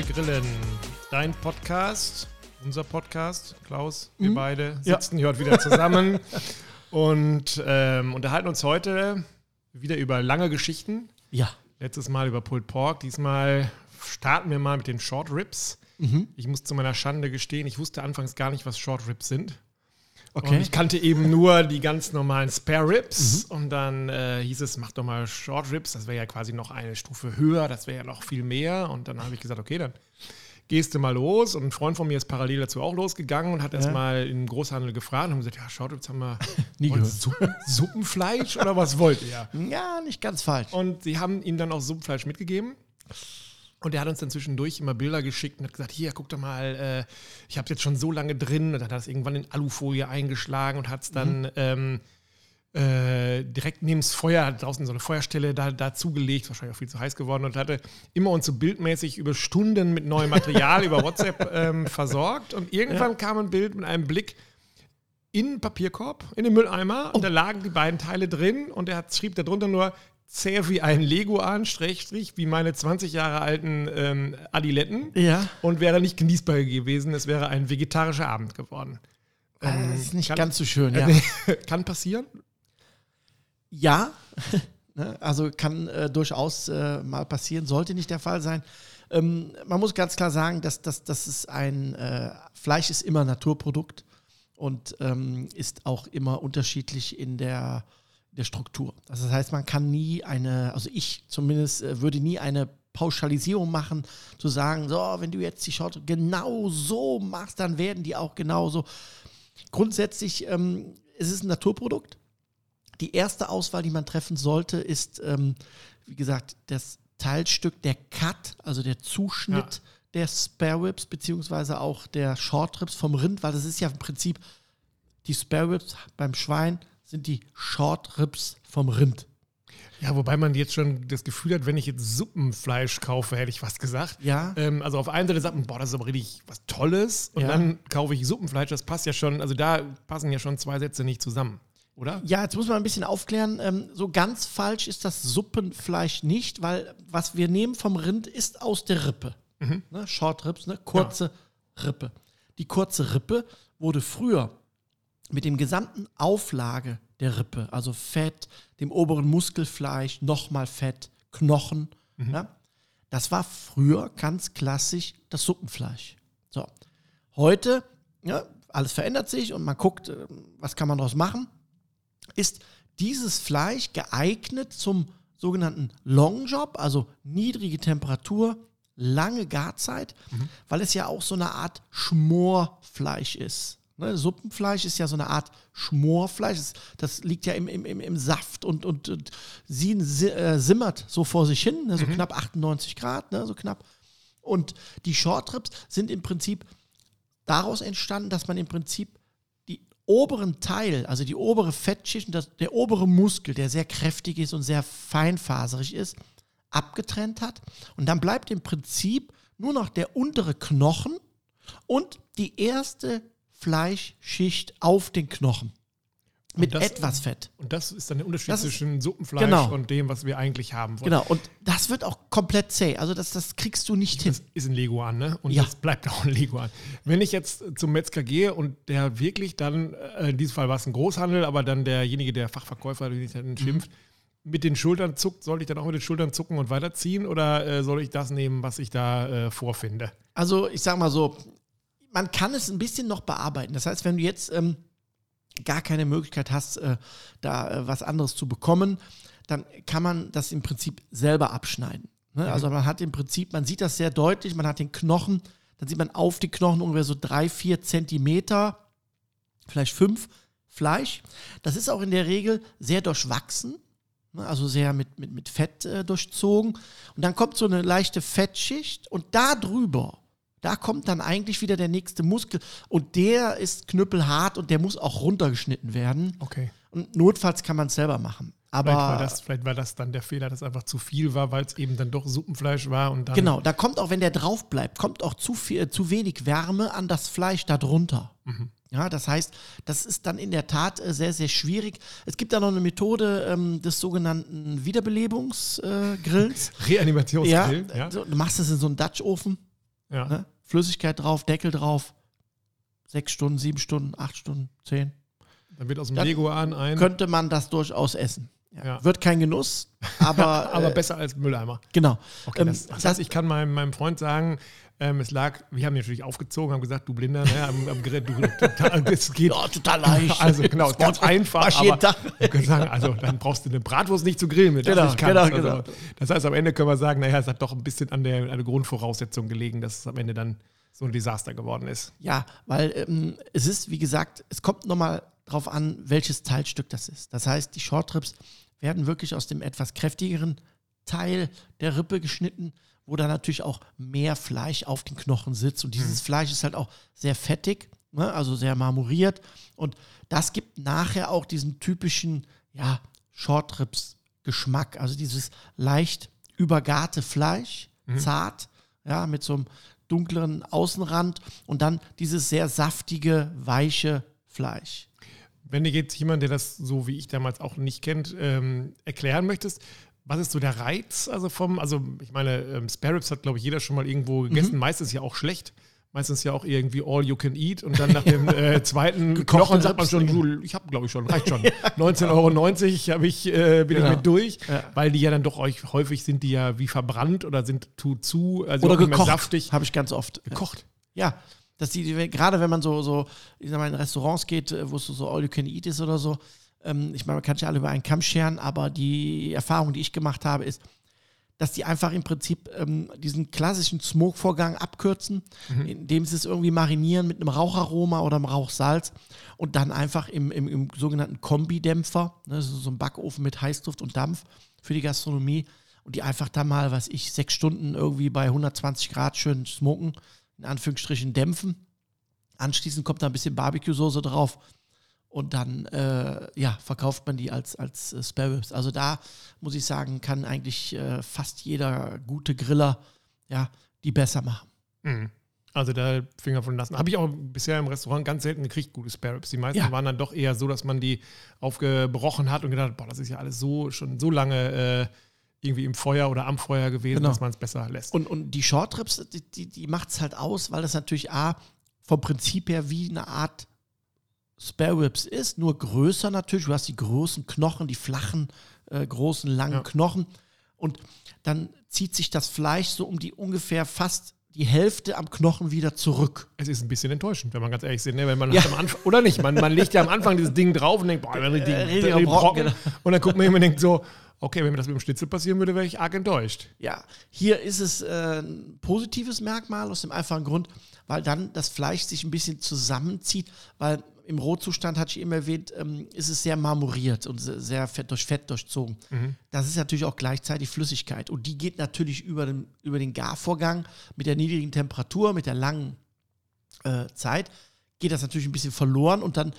Wir grillen. Dein Podcast, unser Podcast, Klaus, wir Mhm. beide Ja. sitzen hier heute wieder zusammen und ähm, unterhalten uns heute wieder über lange Geschichten. Ja. Letztes Mal über Pulled Pork, diesmal starten wir mal mit den Short Ribs. Mhm. Ich muss zu meiner Schande gestehen, ich wusste anfangs gar nicht, was Short Ribs sind. Und Okay. ich kannte eben nur die ganz normalen Spare Ribs. Mhm. Und dann äh, hieß es, mach doch mal Short Ribs. Das wäre ja quasi noch eine Stufe höher. Das wäre ja noch viel mehr. Und dann habe ich gesagt, okay, dann gehst du mal los. Und ein Freund von mir ist parallel dazu auch losgegangen und hat erst Ja. mal im Großhandel gefragt und haben gesagt, ja, Short Ribs haben wir Nie Und gehört. Suppen, Suppenfleisch oder was wollt ihr? Ja, nicht ganz falsch. Und sie haben ihm dann auch Suppenfleisch mitgegeben. Und er hat uns dann zwischendurch immer Bilder geschickt und hat gesagt, hier, guck doch mal, äh, ich habe jetzt schon so lange drin. Und dann hat er es irgendwann in Alufolie eingeschlagen und hat es dann ähm, äh, direkt neben das Feuer, draußen so eine Feuerstelle da, dazugelegt, wahrscheinlich auch viel zu heiß geworden und hatte immer uns so bildmäßig über Stunden mit neuem Material über WhatsApp ähm, versorgt. Und irgendwann kam ein Bild mit einem Blick in den Papierkorb, in den Mülleimer und da lagen die beiden Teile drin und er hat, schrieb darunter nur zäh wie ein Lego an, Strich, wie meine 20 Jahre alten ähm, Adiletten Ja. und wäre nicht genießbar gewesen, es wäre ein vegetarischer Abend geworden. Ähm, das ist nicht kann- ganz so schön, ja. Kann passieren. Ja, ne, also kann äh, durchaus äh, mal passieren, sollte nicht der Fall sein. Ähm, man muss ganz klar sagen, dass, dass, dass es ein äh, Fleisch ist immer Naturprodukt und ähm, ist auch immer unterschiedlich in der, der Struktur. Also das heißt, man kann nie eine, also ich zumindest äh, würde nie eine Pauschalisierung machen, zu sagen, so, wenn du jetzt die Short genau so machst, dann werden die auch genauso. Grundsätzlich ähm, es ist ein Naturprodukt. Die erste Auswahl, die man treffen sollte, ist, ähm, wie gesagt, das Teilstück, der Cut, also der Zuschnitt der Spare Ribs, beziehungsweise auch der Short Ribs vom Rind, weil das ist ja im Prinzip die Spare Ribs beim Schwein sind die Short Ribs vom Rind. Ja, wobei man jetzt schon das Gefühl hat, wenn ich jetzt Suppenfleisch kaufe, hätte ich fast gesagt. Ja. Ähm, also auf einer Seite sagt man, boah, das ist aber richtig was Tolles. Und Ja. dann kaufe ich Suppenfleisch, das passt ja schon, also da passen ja schon zwei Sätze nicht zusammen, oder? Ja, jetzt muss man ein bisschen aufklären. Ähm, so ganz falsch ist das Suppenfleisch nicht, weil was wir nehmen vom Rind ist aus der Rippe. Ne, Short Ribs, ne? kurze Rippe. Die kurze Rippe wurde früher mit dem gesamten Auflage der Rippe, also Fett, dem oberen Muskelfleisch, nochmal Fett, Knochen, ja, das war früher ganz klassisch das Suppenfleisch. So, heute, ja, alles verändert sich und man guckt, äh, was kann man daraus machen ist dieses Fleisch geeignet zum sogenannten Long Job, also niedrige Temperatur, lange Garzeit, weil es ja auch so eine Art Schmorfleisch ist. Ne, Suppenfleisch ist ja so eine Art Schmorfleisch. Das, das liegt ja im, im, im, Saft und, und, und sie, si- äh, simmert so vor sich hin, ne, so knapp 98 Grad, ne, so knapp. Und die Short Ribs sind im Prinzip daraus entstanden, dass man im Prinzip die oberen Teil, also die obere Fettschicht und das, der obere Muskel, der sehr kräftig ist und sehr feinfaserig ist, abgetrennt hat. Und dann bleibt im Prinzip nur noch der untere Knochen und die erste Fleischschicht auf den Knochen. Mit das- etwas Fett. Und das ist dann der Unterschied Das ist- zwischen Suppenfleisch Genau. und dem, was wir eigentlich haben wollen. Genau. Und das wird auch komplett zäh. Also das, das kriegst du nicht hin. Das ist ein Leguan, ne? Und Ja. das bleibt auch ein Leguan. Wenn ich jetzt zum Metzger gehe und der wirklich dann, äh, in diesem Fall war es ein Großhandel, aber dann derjenige, der Fachverkäufer, den ich dann schimpft, mit den Schultern zuckt, soll ich dann auch mit den Schultern zucken und weiterziehen oder äh, soll ich das nehmen, was ich da äh, vorfinde? Also ich sag mal so, man kann es ein bisschen noch bearbeiten. Das heißt, wenn du jetzt ähm, gar keine Möglichkeit hast, äh, da äh, was anderes zu bekommen, dann kann man das im Prinzip selber abschneiden. Ne? Also man hat im Prinzip, man sieht das sehr deutlich, man hat den Knochen, dann sieht man auf die Knochen ungefähr so drei, vier Zentimeter, vielleicht fünf Fleisch. Das ist auch in der Regel sehr durchwachsen. ne? Also sehr mit, mit, mit Fett äh, durchzogen. Und dann kommt so eine leichte Fettschicht und da drüber, da kommt dann eigentlich wieder der nächste Muskel. Und der ist knüppelhart und der muss auch runtergeschnitten werden. Okay. Und notfalls kann man es selber machen. Aber Vielleicht war, das, vielleicht war das dann der Fehler, dass einfach zu viel war, weil es eben dann doch Suppenfleisch war und dann. genau, da kommt auch, wenn der drauf bleibt, kommt auch zu, viel, äh, zu wenig Wärme an das Fleisch darunter. Ja, das heißt, das ist dann in der Tat äh, sehr, sehr schwierig. Es gibt da noch eine Methode ähm, des sogenannten Wiederbelebungsgrillens. Äh. Reanimationsgrill. Ja, So, du machst es in so einen Dutch-Ofen. Ja. Ne? Flüssigkeit drauf, Deckel drauf. Sechs Stunden, sieben Stunden, acht Stunden, zehn. Dann wird aus dem Dann Leguan ein. Könnte man das durchaus essen. Ja. Ja. Wird kein Genuss, aber, aber äh, besser als Mülleimer. genau. Okay, Ähm, das, das das- heißt, ich kann meinem, meinem Freund sagen, ähm, es lag, wir haben natürlich aufgezogen, haben gesagt, du Blinder, ne, am, am Gerät, du, total, das geht. Ja, total leicht. Also genau, ganz einfach. Aber Tag. wir können sagen, also dann brauchst du eine Bratwurst nicht zu grillen mit. das Genau, kannst. genau, also, genau. Das heißt, am Ende können wir sagen, naja, es hat doch ein bisschen an der, an der Grundvoraussetzung gelegen, dass es am Ende dann so ein Desaster geworden ist. Ja, weil ähm, es ist, wie gesagt, es kommt nochmal drauf an, welches Teilstück das ist. Das heißt, die Shortrips werden wirklich aus dem etwas kräftigeren Teil der Rippe geschnitten, wo da natürlich auch mehr Fleisch auf den Knochen sitzt. Und dieses Fleisch ist halt auch sehr fettig, ne? also sehr marmoriert. Und das gibt nachher auch diesen typischen, ja, Shortrips-Geschmack. Also dieses leicht übergarte Fleisch, zart, ja, mit so einem dunkleren Außenrand und dann dieses sehr saftige, weiche Fleisch. Wenn dir jetzt jemand, der das so wie ich damals auch nicht kennt, ähm, erklären möchtest, was ist so der Reiz also vom, also ich meine, ähm, Spare Ribs hat glaube ich jeder schon mal irgendwo gegessen, Mhm. meistens ja auch schlecht. Meistens ja auch irgendwie all you can eat und dann nach dem äh, zweiten Gekochte Knochen sagt man schon, ich habe glaube ich schon, reicht schon. 19,90 Euro hab ich, äh, bin Genau. ich mit durch, Ja. weil die ja dann doch euch häufig sind die ja wie verbrannt oder sind zu, zu also Oder gekocht, saftig. habe ich ganz oft. Gekocht. Ja, dass die, die- gerade wenn man so, so ich sag mal, in Restaurants geht, äh, wo es so all you can eat ist oder so, ähm, ich meine, man kann sich alle über einen Kamm scheren, aber die Erfahrung, die ich gemacht habe, ist, dass die einfach im Prinzip ähm, diesen klassischen Smoke-Vorgang abkürzen, indem sie es irgendwie marinieren mit einem Raucharoma oder einem Rauchsalz und dann einfach im, im, im sogenannten Kombidämpfer, ne, das ist so ein Backofen mit Heißluft und Dampf für die Gastronomie und die einfach da mal, was ich, sechs Stunden irgendwie bei 120 Grad schön smoken, in Anführungsstrichen dämpfen. Anschließend kommt da ein bisschen Barbecue-Soße drauf und dann äh, ja, verkauft man die als, als äh, Spare Ribs. Also da muss ich sagen, kann eigentlich äh, fast jeder gute Griller ja, die besser machen. Mhm. Also da Finger von lassen. Habe ich auch bisher im Restaurant ganz selten gekriegt, gute Spare Ribs. Die meisten Ja. waren dann doch eher so, dass man die aufgebrochen hat und gedacht, boah, das ist ja alles so schon so lange äh, irgendwie im Feuer oder am Feuer gewesen, Genau. dass man es besser lässt. Und, und die Shortrips, die, die, die macht es halt aus, weil das natürlich A, vom Prinzip her wie eine Art Spare Ribs ist, nur größer natürlich. Du hast die großen Knochen, die flachen, äh, großen, langen Ja. Knochen. Und dann zieht sich das Fleisch so um die ungefähr fast die Hälfte am Knochen wieder zurück. es ist ein bisschen enttäuschend, wenn man ganz ehrlich ist, ne? wenn man Ja. Anfang, oder nicht, man, man legt ja am Anfang dieses Ding drauf und denkt, boah, ein richtiger, riesiger Brocken. Brocken, genau. Und dann guckt man hin und denkt so, okay, wenn mir das mit dem Schnitzel passieren würde, wäre ich arg enttäuscht. Ja, hier ist es äh, ein positives Merkmal aus dem einfachen Grund, weil dann das Fleisch sich ein bisschen zusammenzieht, weil im Rohzustand, hatte ich eben erwähnt, ähm, ist es sehr marmoriert und se- sehr fett durch Fett durchzogen. Das ist natürlich auch gleichzeitig Flüssigkeit und die geht natürlich über den, über den Garvorgang mit der niedrigen Temperatur, mit der langen äh, Zeit, geht das natürlich ein bisschen verloren und dann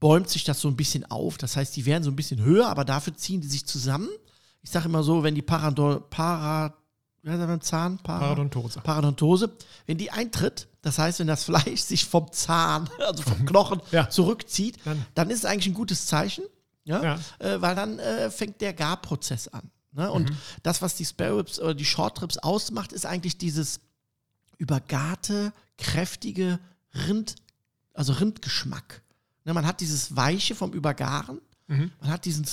bäumt sich das so ein bisschen auf. Das heißt, die werden so ein bisschen höher, aber dafür ziehen die sich zusammen. Ich sage immer so, wenn die Parado Para, wie heißt das beim Zahn? Para Parodontose. Parodontose, wenn die eintritt, das heißt, wenn das Fleisch sich vom Zahn, also vom Knochen Ja. zurückzieht, Dann- dann, ist es eigentlich ein gutes Zeichen, ja? Ja. Äh, weil dann äh, fängt der Garprozess an. Ne? Und Mhm. das, was die Spare Ribs oder die Short Ribs ausmacht, ist eigentlich dieses übergarte, kräftige Rind, also Rindgeschmack. Ne, man hat dieses Weiche vom Übergaren, Mhm. man hat diesen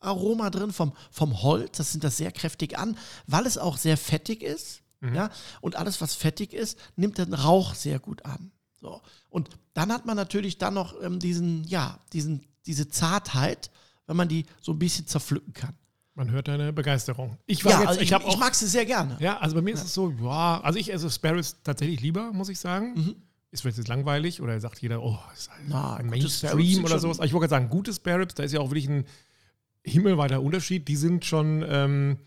Smoke-Aroma drin vom, vom Holz, das sind das sehr kräftig an, weil es auch sehr fettig ist. Mhm. Ja, und alles, was fettig ist, nimmt den Rauch sehr gut an. So. Und dann hat man natürlich dann noch ähm, diesen, ja, diesen, diese Zartheit, wenn man die so ein bisschen zerpflücken kann. Man hört deine Begeisterung. Ich war Ja, jetzt, also ich, ich ich mag sie sehr gerne. Ja, also bei mir ist es so, ja, also ich esse Sparrows tatsächlich lieber, muss ich sagen. Mhm. Ist vielleicht jetzt langweilig oder sagt jeder, oh, ist halt Na, ein Mainstream oder sowas. Aber ich wollte gerade sagen, gute Spare Ribs, da ist ja auch wirklich ein himmelweiter Unterschied. Die sind schon ähm,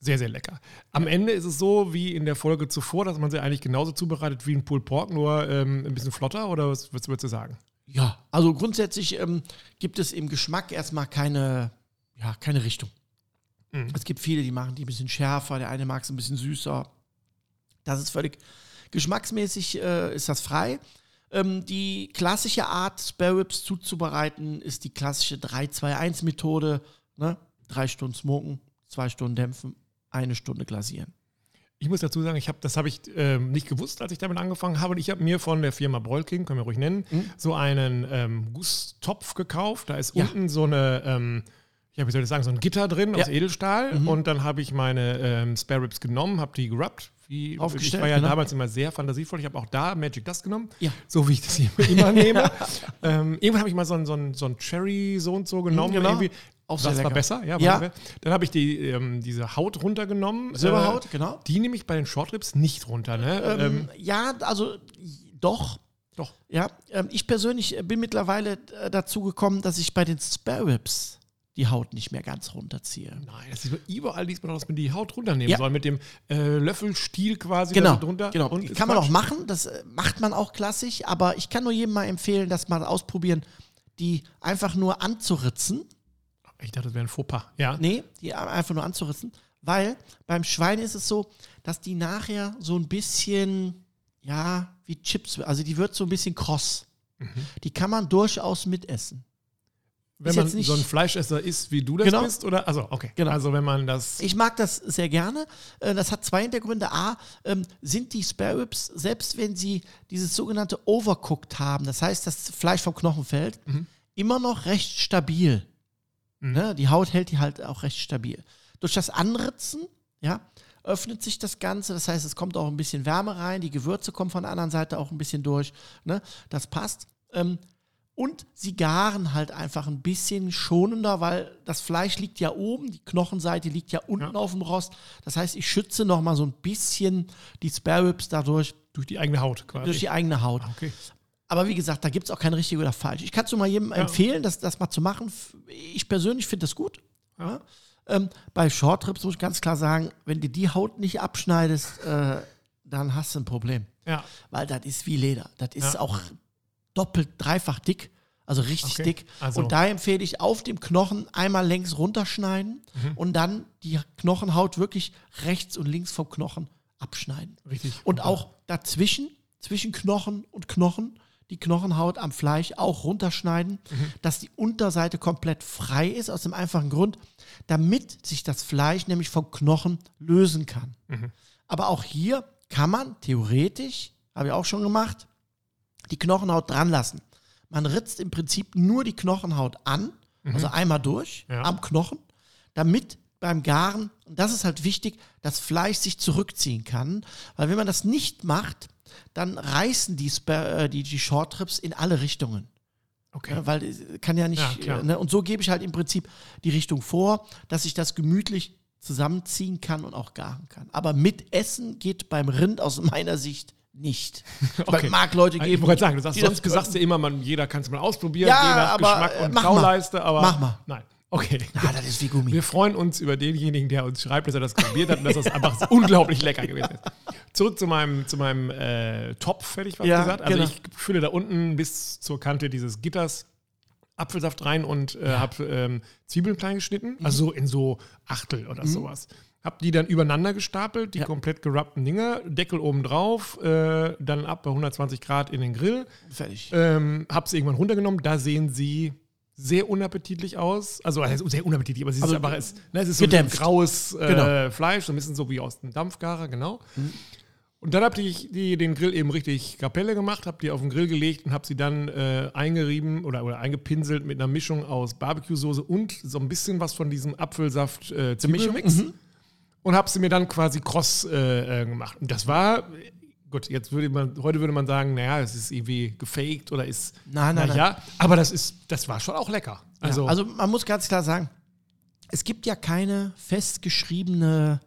sehr, sehr lecker. Am Ende ist es so wie in der Folge zuvor, dass man sie eigentlich genauso zubereitet wie ein Pulled Pork, nur ähm, ein bisschen flotter oder was, würdest du sagen? Ja, also grundsätzlich ähm, gibt es im Geschmack erstmal keine, ja, keine Richtung. Mhm. Es gibt viele, die machen die ein bisschen schärfer, der eine mag es ein bisschen süßer. Das ist völlig geschmacksmäßig, äh, ist das frei. Ähm, die klassische Art, Spare Ribs zuzubereiten, ist die klassische 3-2-1-Methode. Ne? Drei Stunden smoken, zwei Stunden dämpfen, eine Stunde glasieren. Ich muss dazu sagen, ich hab, das habe ich ähm, nicht gewusst, als ich damit angefangen habe. Und ich habe mir von der Firma Broilking, können wir ruhig nennen, so einen ähm, Gusstopf gekauft. Da ist Mhm. Ja. unten so eine, ähm, ja, wie soll ich sagen, so ein Gitter drin aus Ja. Edelstahl. Und dann habe ich meine ähm, Spare Ribs genommen, habe die gerubbt. Wie, ich war ja genau. damals immer sehr fantasievoll. Ich habe auch da Magic Dust genommen, Ja. so wie ich das hier immer nehme. ähm, irgendwann habe ich mal so ein, so so ein Cherry so und so genommen. genau. Auch das war lecker. besser, ja. Ja. war- Dann habe ich die, ähm, diese Haut runtergenommen. Silberhaut, Äh, genau. Die nehme ich bei den Shortribs nicht runter, ne? Ähm, Ähm, ja, also doch. doch. Ja, ähm, ich persönlich äh, bin mittlerweile äh, dazu gekommen, dass ich bei den Spare Ribs die Haut nicht mehr ganz runterziehe. Nein, das ist überall liest man, dass man die Haut runternehmen Ja. soll, mit dem äh, Löffelstiel quasi Genau, drunter. genau. Und kann man auch machen, das äh, macht man auch klassisch, aber ich kann nur jedem mal empfehlen, das mal ausprobieren, die einfach nur anzuritzen. Ich dachte, das wäre ein Fauxpas. Ja. Nee, die einfach nur anzuritzen, weil beim Schwein ist es so, dass die nachher so ein bisschen, ja, wie Chips, also die wird so ein bisschen kross. Mhm. Die kann man durchaus mitessen. Wenn man so ein Fleischesser ist, wie du das Genau. bist, oder? Also, okay. Genau. Also, wenn man das. Ich mag das sehr gerne. Äh, Das hat zwei Hintergründe. A, ähm, sind die Spare Ribs, selbst wenn sie dieses sogenannte Overcooked haben, das heißt, das Fleisch vom Knochen fällt, Mhm. immer noch recht stabil. Mhm. Ne? Die Haut hält die halt auch recht stabil. Durch das Anritzen, ja, öffnet sich das Ganze. Das heißt, es kommt auch ein bisschen Wärme rein. Die Gewürze kommen von der anderen Seite auch ein bisschen durch. Ne? Das passt. Ähm, und sie garen halt einfach ein bisschen schonender, weil das Fleisch liegt ja oben, die Knochenseite liegt ja unten Ja. auf dem Rost. Das heißt, ich schütze noch mal so ein bisschen die Spare Ribs dadurch durch die eigene Haut quasi. durch die eigene Haut. Ah, okay. Aber wie gesagt, da gibt es auch kein richtig oder falsch. Ich kann es nur mal jedem Ja. empfehlen, das, das mal zu machen. Ich persönlich finde das gut. Ja. Ähm, bei Shortrips muss ich ganz klar sagen, wenn du die Haut nicht abschneidest, äh, dann hast du ein Problem. Ja. Weil das ist wie Leder. Das ist Ja. auch doppelt, dreifach dick. Also richtig Okay. dick. Also- und da empfehle ich auf dem Knochen einmal längs runterschneiden Mhm. und dann die Knochenhaut wirklich rechts und links vom Knochen abschneiden. Richtig. Und auch dazwischen, zwischen Knochen und Knochen, die Knochenhaut am Fleisch auch runterschneiden, dass die Unterseite komplett frei ist, aus dem einfachen Grund, damit sich das Fleisch nämlich vom Knochen lösen kann. Aber auch hier kann man theoretisch, habe ich auch schon gemacht, die Knochenhaut dran lassen. Man ritzt im Prinzip nur die Knochenhaut an, also einmal durch Ja. am Knochen, damit beim Garen, und das ist halt wichtig, das Fleisch sich zurückziehen kann. Weil wenn man das nicht macht, dann reißen die, äh, die, die Shortrips in alle Richtungen. Okay. Ja, weil es kann ja nicht. Ja, äh, ne? Und so gebe ich halt im Prinzip die Richtung vor, dass ich das gemütlich zusammenziehen kann und auch garen kann. Aber mit Essen geht beim Rind aus meiner Sicht nicht. Weil es mag Leute Ich geben. wollte sagen, du sagst, sonst sagst du immer, man, jeder kann es mal ausprobieren, Ja, je nach aber, Geschmack äh, und. Kauleiste, aber. Mach mal. Nein. Okay. Ah, das ist wie Gummi. Wir freuen uns über denjenigen, der uns schreibt, dass er das probiert hat und dass das einfach unglaublich lecker gewesen ist. Zurück zu meinem, zu meinem äh, Topf, hätte ich was Ja, gesagt. Also genau. ich fülle da unten bis zur Kante dieses Gitters Apfelsaft rein und äh, habe ähm, Zwiebeln klein geschnitten, Mhm. also so in so Achtel oder sowas. Hab die dann übereinander gestapelt, die Ja. komplett gerubbten Dinger, Deckel oben drauf, äh, dann ab bei 120 Grad in den Grill. Fertig. Ähm, hab sie irgendwann runtergenommen. Da sehen sie sehr unappetitlich aus. Also sehr unappetitlich, aber sie Also, ist einfach, es, ne, es ist so ein graues äh, Genau. Fleisch, so ein bisschen so wie aus dem Dampfgarer, genau. Und dann habe ich die, den Grill eben richtig Kapelle gemacht, habe die auf den Grill gelegt und habe sie dann äh, eingerieben oder, oder eingepinselt mit einer Mischung aus Barbecue-Soße und so ein bisschen was von diesem Apfelsaft äh. Mhm. Und habe sie mir dann quasi kross äh, äh, gemacht. Und das war, gut, jetzt würde man, heute würde man sagen, naja, es ist irgendwie gefaked oder ist, Nein, nein, ja, aber das ist, das war schon auch lecker. Also, ja, also man muss ganz klar sagen, es gibt ja keine festgeschriebene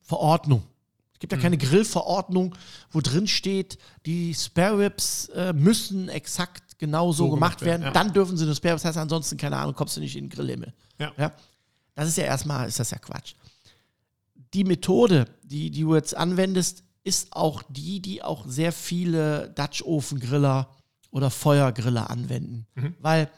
Verordnung. Es gibt ja Mhm. keine Grillverordnung, wo drin steht, die Spare Ribs äh, müssen exakt genau so, gemacht gemacht werden, ja. Dann dürfen sie eine Spare Ribs, das heißt ansonsten, keine Ahnung, kommst du nicht in den Grillhimmel. ja. Ja? Das ist ja erstmal, ist das ja Quatsch. Die Methode, die, die du jetzt anwendest, ist auch die, die auch sehr viele Dutch-Ofen-Griller oder Feuergriller anwenden. Weil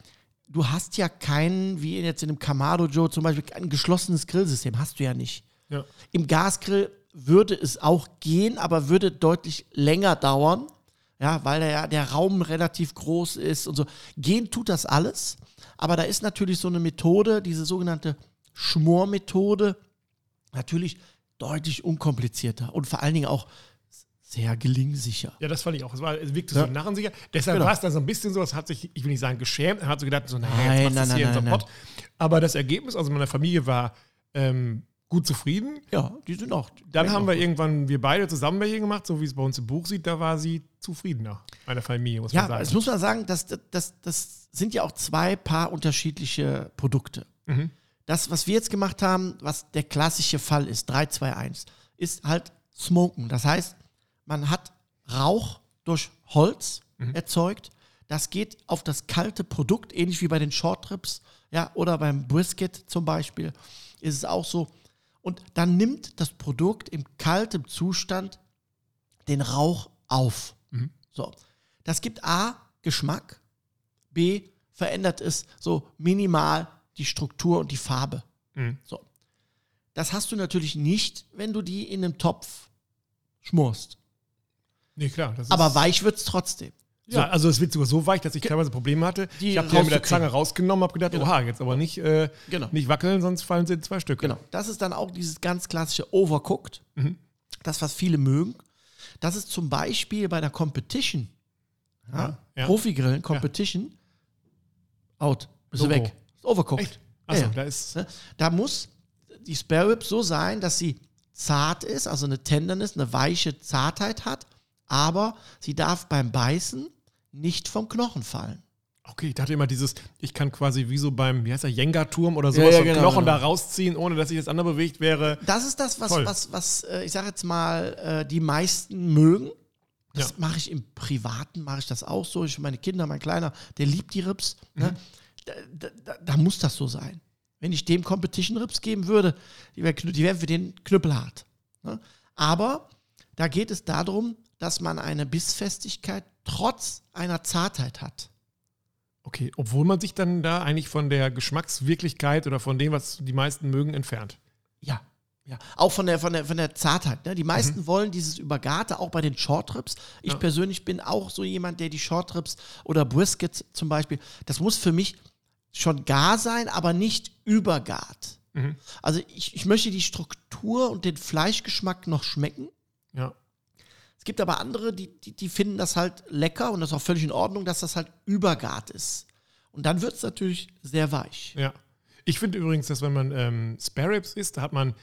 du hast ja keinen, wie jetzt in einem Kamado Joe zum Beispiel, ein geschlossenes Grillsystem. Hast du ja nicht. ja. Im Gasgrill würde es auch gehen, aber würde deutlich länger dauern. Ja, weil der, ja- der Raum relativ groß ist und so. Gehen tut das alles, aber da ist natürlich so eine Methode, diese sogenannte Schmormethode, natürlich deutlich unkomplizierter und vor allen Dingen auch sehr gelingsicher. Ja, das fand ich auch. Es, war, es wirkte so Ja. narrensicher. Deshalb Genau. war es dann so ein bisschen so, es hat sich, ich will nicht sagen geschämt, er hat so gedacht, so, naja, Nein, jetzt machst nein, du hier nein, in so nein, Pott. Aber das Ergebnis, also meine Familie war ähm, gut zufrieden. Ja, die sind auch. Dann haben auch wir gut. irgendwann, wir beide zusammen welche gemacht, so wie es bei uns im Buch sieht, da war sie zufriedener, meine Familie, muss Ja, man sagen. das muss man sagen, das, das, das sind ja auch zwei paar unterschiedliche Produkte. Mhm. Das, was wir jetzt gemacht haben, was der klassische Fall ist, 3, 2, 1, ist halt Smoken. Das heißt, man hat Rauch durch Holz Mhm. erzeugt. Das geht auf das kalte Produkt, ähnlich wie bei den Short Ribs, ja, oder beim Brisket zum Beispiel, ist es auch so. Und dann nimmt das Produkt im kalten Zustand den Rauch auf. Mhm. So. Das gibt A, Geschmack, B, verändert es so minimal die Struktur und die Farbe. Mhm. So. Das hast du natürlich nicht, wenn du die in einem Topf schmorst. Nee, klar. Aber weich wird es trotzdem. Ja, also es wird sogar so weich, dass ich teilweise Probleme hatte. Die ich habe die ja mit der. Zange rausgenommen, habe gedacht, Genau. oha, jetzt aber nicht, äh, Genau. nicht wackeln, sonst fallen sie in zwei Stücke. Genau. Das ist dann auch dieses ganz klassische Overcooked. Mhm. Das, was viele mögen. Das ist zum Beispiel bei der Competition. Ja, Ja, ja. Profigrillen, Competition. Out. Bist du Logo. weg. Ist overcooked. Echt? Achso, Ja, ja. da ist. Ne? Da muss die Spare Rib so sein, dass sie zart ist, also eine Tenderness, eine weiche Zartheit hat, aber sie darf beim Beißen nicht vom Knochen fallen. Okay, ich dachte immer dieses, ich kann quasi wie so beim, wie heißt der, Jenga-Turm oder Ja, sowas, ja, so genau, Knochen genau. da rausziehen, ohne dass sich das andere bewegt wäre. Das ist das, was, Voll. was, was äh, ich sage jetzt mal, äh, die meisten mögen. Das Ja. mache ich im Privaten, mache ich das auch so. Ich meine Kinder, mein Kleiner, der liebt die Rips. Ne? Mhm. Da, da, da, muss das so sein. Wenn ich dem Competition Rips geben würde, die wären wär für den knüppelhart. Ne? Aber da geht es darum, dass man eine Bissfestigkeit trotz einer Zartheit hat. Okay, obwohl man sich dann da eigentlich von der Geschmackswirklichkeit oder von dem, was die meisten mögen, entfernt. Ja. Ja, auch von der, von der, von der Zartheit. Ne? Die meisten wollen dieses Übergarte, auch bei den Shortrips. Ich Ja. persönlich bin auch so jemand, der die Shortrips oder Briskets zum Beispiel, das muss für mich schon gar sein, aber nicht übergart. Mhm. Also ich, ich möchte die Struktur und den Fleischgeschmack noch schmecken. Ja. Es gibt aber andere, die, die, die finden das halt lecker und das ist auch völlig in Ordnung, dass das halt übergart ist. Und dann wird es natürlich sehr weich. Ja. Ich finde übrigens, dass wenn man ähm, Spare Ribs isst, da hat man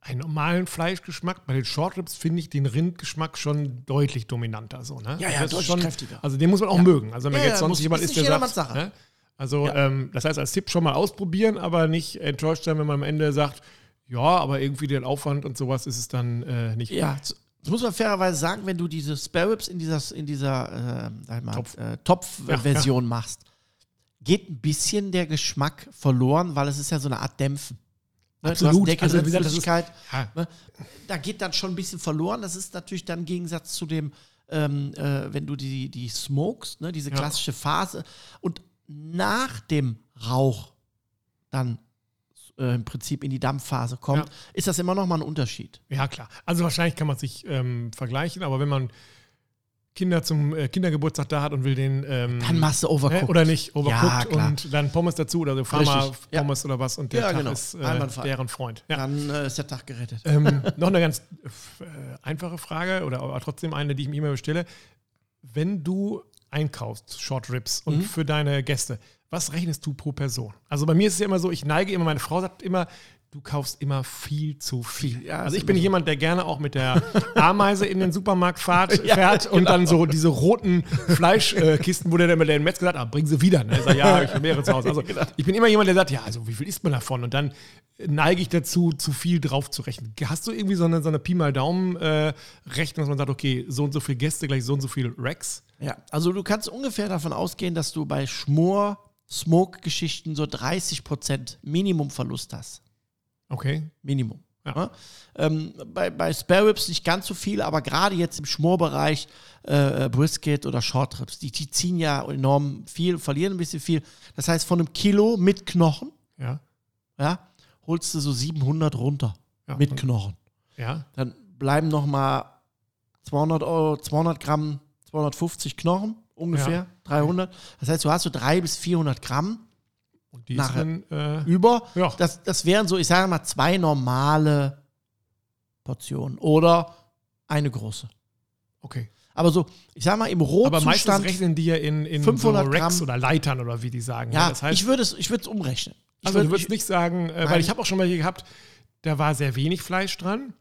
einen normalen Fleischgeschmack. Bei den Short Ribs finde ich den Rindgeschmack schon deutlich dominanter. So, ne? Ja, ja, das ist deutlich schon, kräftiger. Also den muss man auch Ja. mögen. Also wenn man Ja, jetzt sonst jemand ist der sagt, Sache. ne? Also Ja. ähm, das heißt, als Tipp schon mal ausprobieren, aber nicht enttäuscht sein, wenn man am Ende sagt, ja, aber irgendwie den Aufwand und sowas ist es dann äh, nicht. Ja, das muss man fairerweise sagen, wenn du diese Spare Ribs in dieser, in dieser äh, mal, Topf. äh, Topf-Version machst, geht ein bisschen der Geschmack verloren, weil es ist ja so eine Art Dämpfen. Ne? Absolut. Du Also, gesagt, das ist-. Ja. Ne? Da geht dann schon ein bisschen verloren. Das ist natürlich dann im Gegensatz zu dem, ähm, äh, wenn du die, die smokest, ne? diese Ja. klassische Phase und nach dem Rauch dann äh, im Prinzip in die Dampfphase kommt, Ja. ist das immer noch mal ein Unterschied. Ja, klar. Also wahrscheinlich kann man sich ähm, vergleichen, aber wenn man Kinder zum äh, Kindergeburtstag da hat und will den ähm, Dann machst du äh, Overcooked. oder nicht overcooked Ja, und dann Pommes dazu oder so Pharma Richtig, ja. Pommes oder was und der Ja, Tag genau. ist äh, deren Freund. Ja. Dann äh, ist der Tag gerettet. Ähm, noch eine ganz äh, einfache Frage oder aber trotzdem eine, die ich mir immer stelle. Wenn du einkaufst, Short Ribs, und Mhm. für deine Gäste, was rechnest du pro Person? Also bei mir ist es ja immer so, ich neige immer, meine Frau sagt immer, du kaufst immer viel zu viel. Ja, also ich bin jemand, der gerne auch mit der Ameise in den Supermarkt fahrt, Ja, fährt und genau. dann so diese roten Fleischkisten, wo der dann mit der Metzger sagt, ah, bring sie wieder. Ne? Ich sag, ja, ich habe mehrere zu Hause. Also Genau. ich bin immer jemand, der sagt, ja, also wie viel isst man davon? Und dann neige ich dazu, zu viel drauf zu rechnen. Hast du irgendwie so eine, so eine Pi mal Daumen äh, dass man sagt, okay, so und so viele Gäste, gleich so und so viel Racks? Ja, also du kannst ungefähr davon ausgehen, dass du bei Schmor, Smoke-Geschichten so 30% Minimumverlust hast. Okay. Minimum. Ja. Ja. Ähm, bei, bei Spare Ribs nicht ganz so viel, aber gerade jetzt im Schmorbereich, äh, Brisket oder Short Ribs, die, die ziehen ja enorm viel, verlieren ein bisschen viel. Das heißt, von einem Kilo mit Knochen, Ja. ja, holst du so 700 runter ja. mit Knochen. Ja. Dann bleiben noch mal 200 Euro, 200 Gramm, 250 Knochen ungefähr, Ja. 300. Das heißt, du hast so 300 bis 400 Gramm Und die Nachher. dann, äh, über. ja. Das, das wären so, ich sage mal, zwei normale Portionen oder eine große. Okay. Aber so, ich sag mal, im Aber meistens Rohzustand. rechnen die ja in, in 500 so Racks Gramm. oder Leitern oder wie die sagen. Ja, das heißt, ich würde es ich würd's umrechnen. Ich also würd- du würdest ich- nicht sagen, äh, weil ich habe auch schon mal hier gehabt, da war sehr wenig Fleisch dran.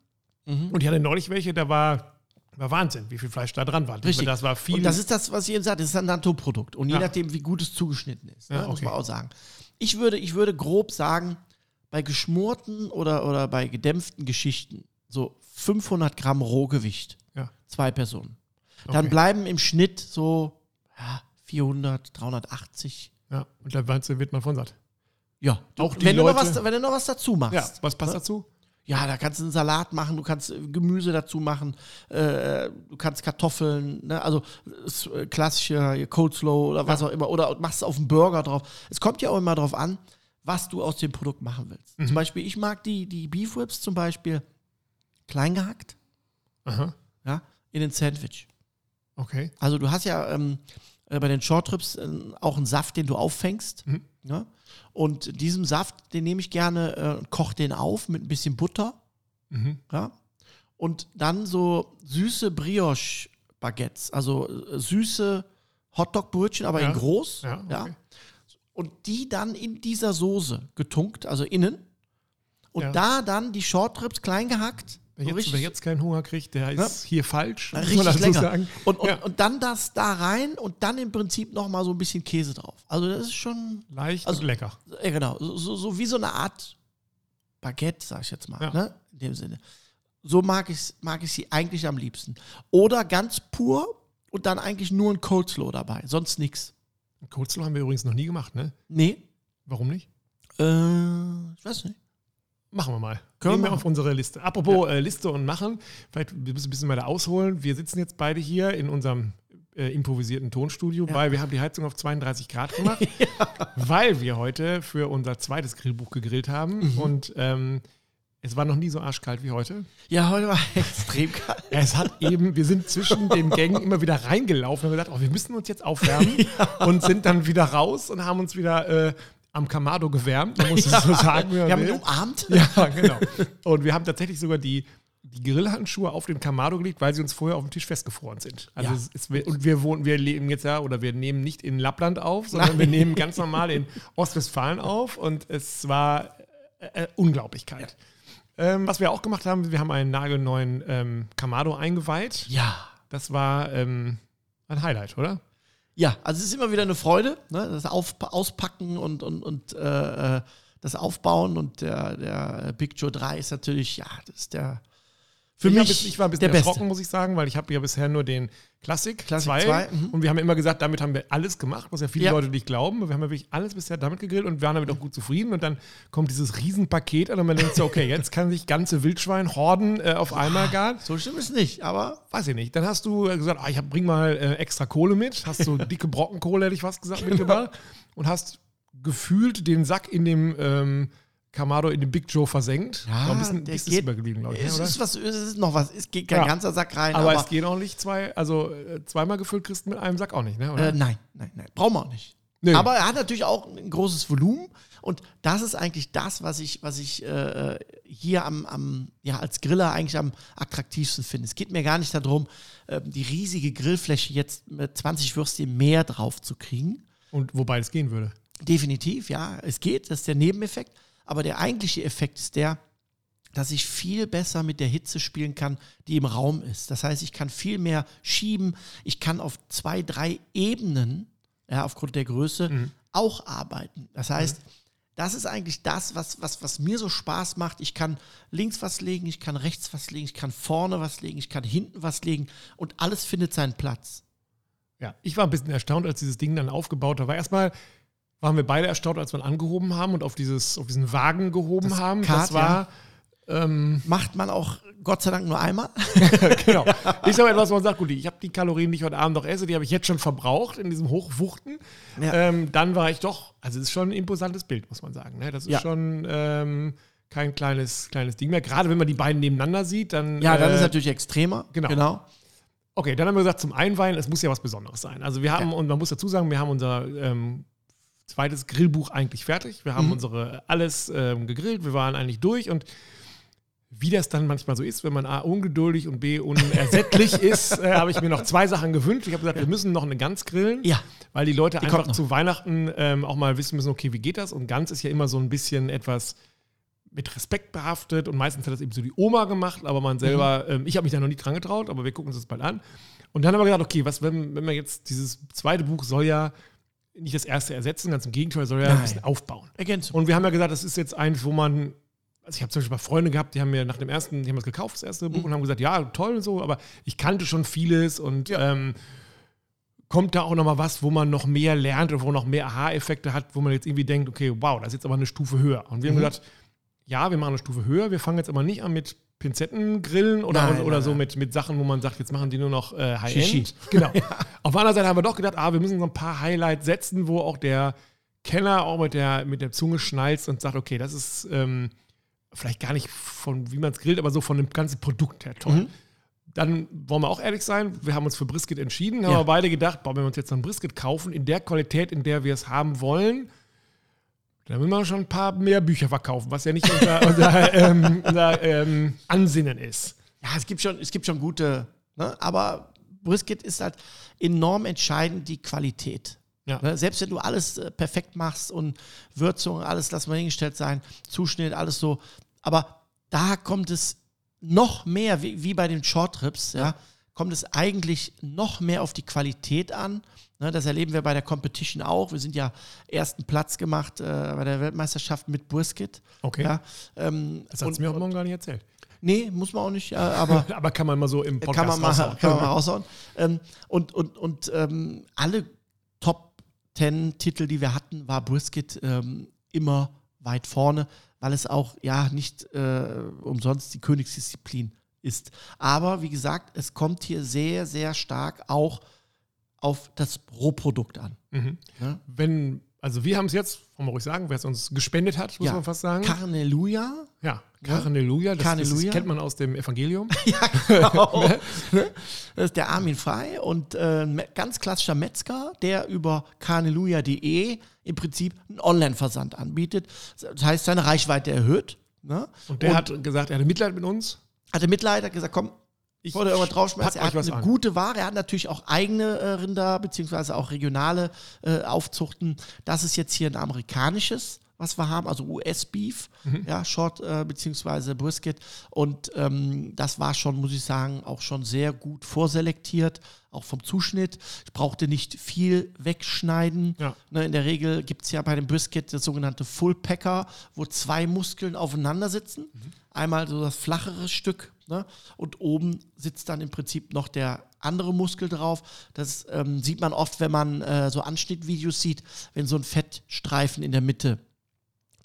Mhm. Und ich hatte neulich welche, da war, war Wahnsinn, wie viel Fleisch da dran war. Richtig. Das war viel. Und das ist das, was ich eben sagte, das ist ein Naturprodukt. Und je Ja. nachdem, wie gut es zugeschnitten ist, ne, Ja, muss okay. man auch sagen. Ich würde, ich würde grob sagen, bei geschmorten oder, oder bei gedämpften Geschichten so 500 Gramm Rohgewicht, ja. zwei Personen. Dann Okay. bleiben im Schnitt so ja, 400, 380. ja. Und dann wird man von satt. Ja, Auch die wenn, du noch Leute- was, wenn du noch was dazu machst. Ja, was passt ne? dazu? Ja, da kannst du einen Salat machen, du kannst äh, Gemüse dazu machen, äh, du kannst Kartoffeln, ne? also das äh, klassische Coleslaw oder was auch immer, oder machst es auf einen Burger drauf. Es kommt ja auch immer darauf an, was du aus dem Produkt machen willst. Mhm. Zum Beispiel, ich mag die, die Beef Whips zum Beispiel klein gehackt, Aha. ja, in den Sandwich. Okay. Also du hast ja ähm, äh, bei den Short Trips äh, auch einen Saft, den du auffängst. Mhm. Ne? Und diesem Saft, den nehme ich gerne äh, und koche den auf mit ein bisschen Butter. Mhm. Ja? Und dann so süße Brioche-Baguettes, also äh, süße Hotdog-Brötchen, aber Ja. in groß. Ja, Ja, okay. Und die dann in dieser Soße getunkt, also innen. Und Ja. da dann die Shortrips klein gehackt. Wer jetzt, richtig- wer jetzt keinen Hunger kriegt, der ist hier falsch. Richtig lecker. sagen. Und, und, Ja. und dann das da rein und dann im Prinzip nochmal so ein bisschen Käse drauf. Also das ist schon, Leicht Also- und lecker. ja genau, so, so, so wie so eine Art Baguette, sag ich jetzt mal, Ja. ne? in dem Sinne. So mag ich, mag ich sie eigentlich am liebsten. Oder ganz pur und dann eigentlich nur ein Coleslaw dabei, sonst nichts. Coleslaw haben wir übrigens noch nie gemacht, ne? Nee, Warum nicht? äh, ich weiß nicht. Machen wir mal. Können Nehmen wir wir auf unsere Liste. Apropos äh, Liste und machen, vielleicht wir müssen ein bisschen weiter ausholen. Wir sitzen jetzt beide hier in unserem äh, improvisierten Tonstudio, weil wir haben die Heizung auf 32 Grad gemacht, weil wir heute für unser zweites Grillbuch gegrillt haben Mhm. und ähm, es war noch nie so arschkalt wie heute. Ja, heute war extrem kalt. Es hat eben, wir sind zwischen den Gängen immer wieder reingelaufen und haben gesagt, oh, wir müssen uns jetzt aufwärmen und sind dann wieder raus und haben uns wieder äh, am Kamado gewärmt, man muss es so sagen. Wir haben will. ihn umarmt. Ja, genau. Und wir haben tatsächlich sogar die, die Grillhandschuhe auf den Kamado gelegt, weil sie uns vorher auf dem Tisch festgefroren sind. Also Ja. ist, und wir wohnen, wir leben jetzt ja, oder wir nehmen nicht in Lappland auf, sondern Nein. wir nehmen ganz normal in Ostwestfalen auf und es war äh, äh, unglaublich kalt. Ähm, was wir auch gemacht haben, wir haben einen nagelneuen ähm, Kamado eingeweiht. Ja. Das war ähm, ein Highlight, oder? Ja, also es ist immer wieder eine Freude, ne? das Auf Auspacken und, und, und äh, äh, das Aufbauen und der, der Big Joe 3 ist natürlich, ja, das ist der für ich, mich jetzt, ich war ein bisschen erschrocken, Beste. muss ich sagen, weil ich habe ja bisher nur den Classic, Classic 2 2, mhm. und wir haben immer gesagt, damit haben wir alles gemacht, was ja viele Ja. Leute nicht glauben. Wir haben ja wirklich alles bisher damit gegrillt und waren damit auch gut zufrieden. Und dann kommt dieses Riesenpaket an und man denkt so, okay, jetzt kann sich ganze Wildschweinhorden äh, auf einmal garen. So schlimm ist nicht, aber Weiß ich nicht. Dann hast du äh, gesagt, ah, ich hab, bring mal äh, extra Kohle mit. Hast so dicke Brockenkohle, hätte ich fast gesagt, mitgebracht. Und hast gefühlt den Sack in dem ähm, Kamado, in dem Big Joe versenkt. Ja, ein bisschen, der bisschen geht- übergeblieben, glaube ich. es ne, ist, was, es ist noch was. Es geht kein Ja. ganzer Sack rein, aber, aber, es gehen auch nicht zwei, also äh, zweimal gefüllt kriegst du mit einem Sack auch nicht, ne? Oder? äh, nein, nein, nein, brauchen wir auch nicht. Nö. Aber er hat natürlich auch ein großes Volumen und das ist eigentlich das, was ich, was ich äh, hier am, am, ja, als Griller eigentlich am attraktivsten finde. Es geht mir gar nicht darum, äh, die riesige Grillfläche jetzt mit 20 Würstchen mehr drauf zu kriegen. Und wobei es gehen würde. Definitiv, ja, es geht, das ist der Nebeneffekt. Aber der eigentliche Effekt ist der, dass ich viel besser mit der Hitze spielen kann, die im Raum ist. Das heißt, ich kann viel mehr schieben, ich kann auf zwei, drei Ebenen, ja, aufgrund der Größe, auch arbeiten. Das heißt, das ist eigentlich das, was, was, was mir so Spaß macht. Ich kann links was legen, ich kann rechts was legen, ich kann vorne was legen, ich kann hinten was legen und alles findet seinen Platz. Ja, ich war ein bisschen erstaunt, als dieses Ding dann aufgebaut war. Erstmal waren wir beide erstaunt, als wir angehoben haben und auf, dieses, auf diesen Wagen gehoben Das haben. Kart, das war, ähm, Macht man auch Gott sei Dank nur einmal. genau. Ich sage etwas, wo man sagt, gut, ich habe die Kalorien, die ich heute Abend noch esse, die habe ich jetzt schon verbraucht in diesem Hochwuchten. Ja. Ähm, dann war ich doch, also es ist schon ein imposantes Bild, muss man sagen. Ne? Das ist Ja. schon ähm, kein kleines, kleines Ding mehr. Gerade wenn man die beiden nebeneinander sieht, dann. Ja, dann äh, ist natürlich extremer. genau. genau. Okay, dann haben wir gesagt, zum Einweihen, es muss ja was Besonderes sein. Also wir haben, Ja. und man muss dazu sagen, wir haben unser ähm, zweites Grillbuch eigentlich fertig. Wir haben Mhm. unsere alles ähm, gegrillt, wir waren eigentlich durch und wie das dann manchmal so ist, wenn man A, ungeduldig und B, unersättlich ist, äh, habe ich mir noch zwei Sachen gewünscht. Ich habe gesagt, wir müssen noch eine Gans grillen, Ja. weil die Leute Die einfach zu Weihnachten ähm, auch mal wissen müssen, okay, wie geht das? Und Gans ist ja immer so ein bisschen etwas mit Respekt behaftet und meistens hat das eben so die Oma gemacht, aber man selber, ähm, ich habe mich da noch nie dran getraut, aber wir gucken uns das bald an. Und dann haben wir gedacht, okay, was, wenn, wenn wir jetzt, dieses zweite Buch soll ja nicht das erste ersetzen, ganz im Gegenteil, soll ja ein Nein. bisschen aufbauen. Ergänzung. Und wir haben ja gesagt, das ist jetzt eins, wo man, also ich habe zum Beispiel mal Freunde gehabt, die haben mir nach dem ersten, die haben das gekauft, das erste Buch, und haben gesagt, ja, toll und so, aber ich kannte schon vieles und ähm, kommt da auch noch mal was, wo man noch mehr lernt oder wo noch mehr Aha-Effekte hat, wo man jetzt irgendwie denkt, okay, wow, das ist jetzt aber eine Stufe höher. Und wir haben gesagt, ja, wir machen eine Stufe höher, wir fangen jetzt aber nicht an mit Pinzettengrillen oder, Nein, oder nein, so nein. Mit, mit Sachen, wo man sagt, jetzt machen die nur noch äh. High-End. Genau. Auf der anderen Seite haben wir doch gedacht, ah, wir müssen so ein paar Highlights setzen, wo auch der Kenner auch mit der, mit der Zunge schnalzt und sagt, okay, das ist ähm, vielleicht gar nicht von, wie man es grillt, aber so von dem ganzen Produkt her toll. Mhm. Dann wollen wir auch ehrlich sein, wir haben uns für Brisket entschieden, haben Ja. aber beide gedacht, boah, wenn wir uns jetzt so ein Brisket kaufen, in der Qualität, in der wir es haben wollen, dann müssen wir schon ein paar mehr Bücher verkaufen, was ja nicht unser, unser, ähm, unser ähm, Ansinnen ist. Ja, es gibt schon, es gibt schon gute, ne? aber Brisket ist halt enorm entscheidend die Qualität. Ja. Ne? Selbst wenn du alles äh, perfekt machst und Würzung, alles lass mal hingestellt sein, Zuschnitt, alles so. Aber da kommt es noch mehr, wie, wie bei den Shortrips, ja, kommt es eigentlich noch mehr auf die Qualität an. Ne, das erleben wir bei der Competition auch. Wir sind ja ersten Platz gemacht äh, bei der Weltmeisterschaft mit Brisket. Okay. Ja, ähm, Das hat es mir heute Morgen gar nicht erzählt. nee, muss man auch nicht, äh, aber Aber kann man mal so im Podcast kann man mal, raushauen. kann man mal raushauen. Ähm, und und, und ähm, alle Top 10 Titel, die wir hatten, war Brisket ähm, immer weit vorne, weil es auch ja nicht äh, umsonst die Königsdisziplin ist. Aber wie gesagt, es kommt hier sehr, sehr stark auch auf das Rohprodukt an. Mhm. Ja? Wenn, also wir haben es jetzt, wollen wir ruhig sagen, wer es uns gespendet hat, muss Ja. man fast sagen. Carneluja. ja, Carneluja, das, das Carneluja. kennt man aus dem Evangelium. Ja, genau. Ne? das ist der Armin Frei und äh, ein me- ganz klassischer Metzger, der über carneluja.de im Prinzip einen Online-Versand anbietet. Das heißt, seine Reichweite erhöht. Ne? Und der hat gesagt, er hatte Mitleid mit uns. Hatte Mitleid, hat gesagt, komm, ich wollte irgendwas draufschmeißen. Er hat eine an. gute Ware. Er hat natürlich auch eigene äh, Rinder, beziehungsweise auch regionale äh, Aufzuchten. Das ist jetzt hier ein amerikanisches, was wir haben, also US-Beef, Mhm. ja, Short äh, beziehungsweise Brisket. Und ähm, das war schon, muss ich sagen, auch schon sehr gut vorselektiert, auch vom Zuschnitt. Ich brauchte nicht viel wegschneiden. Ja. Ne, in der Regel gibt es ja bei dem Brisket das sogenannte Full Packer, wo zwei Muskeln aufeinander sitzen. Einmal so das flachere Stück ne? und oben sitzt dann im Prinzip noch der andere Muskel drauf. Das ähm, sieht man oft, wenn man äh, so Anschnittvideos sieht, wenn so ein Fettstreifen in der Mitte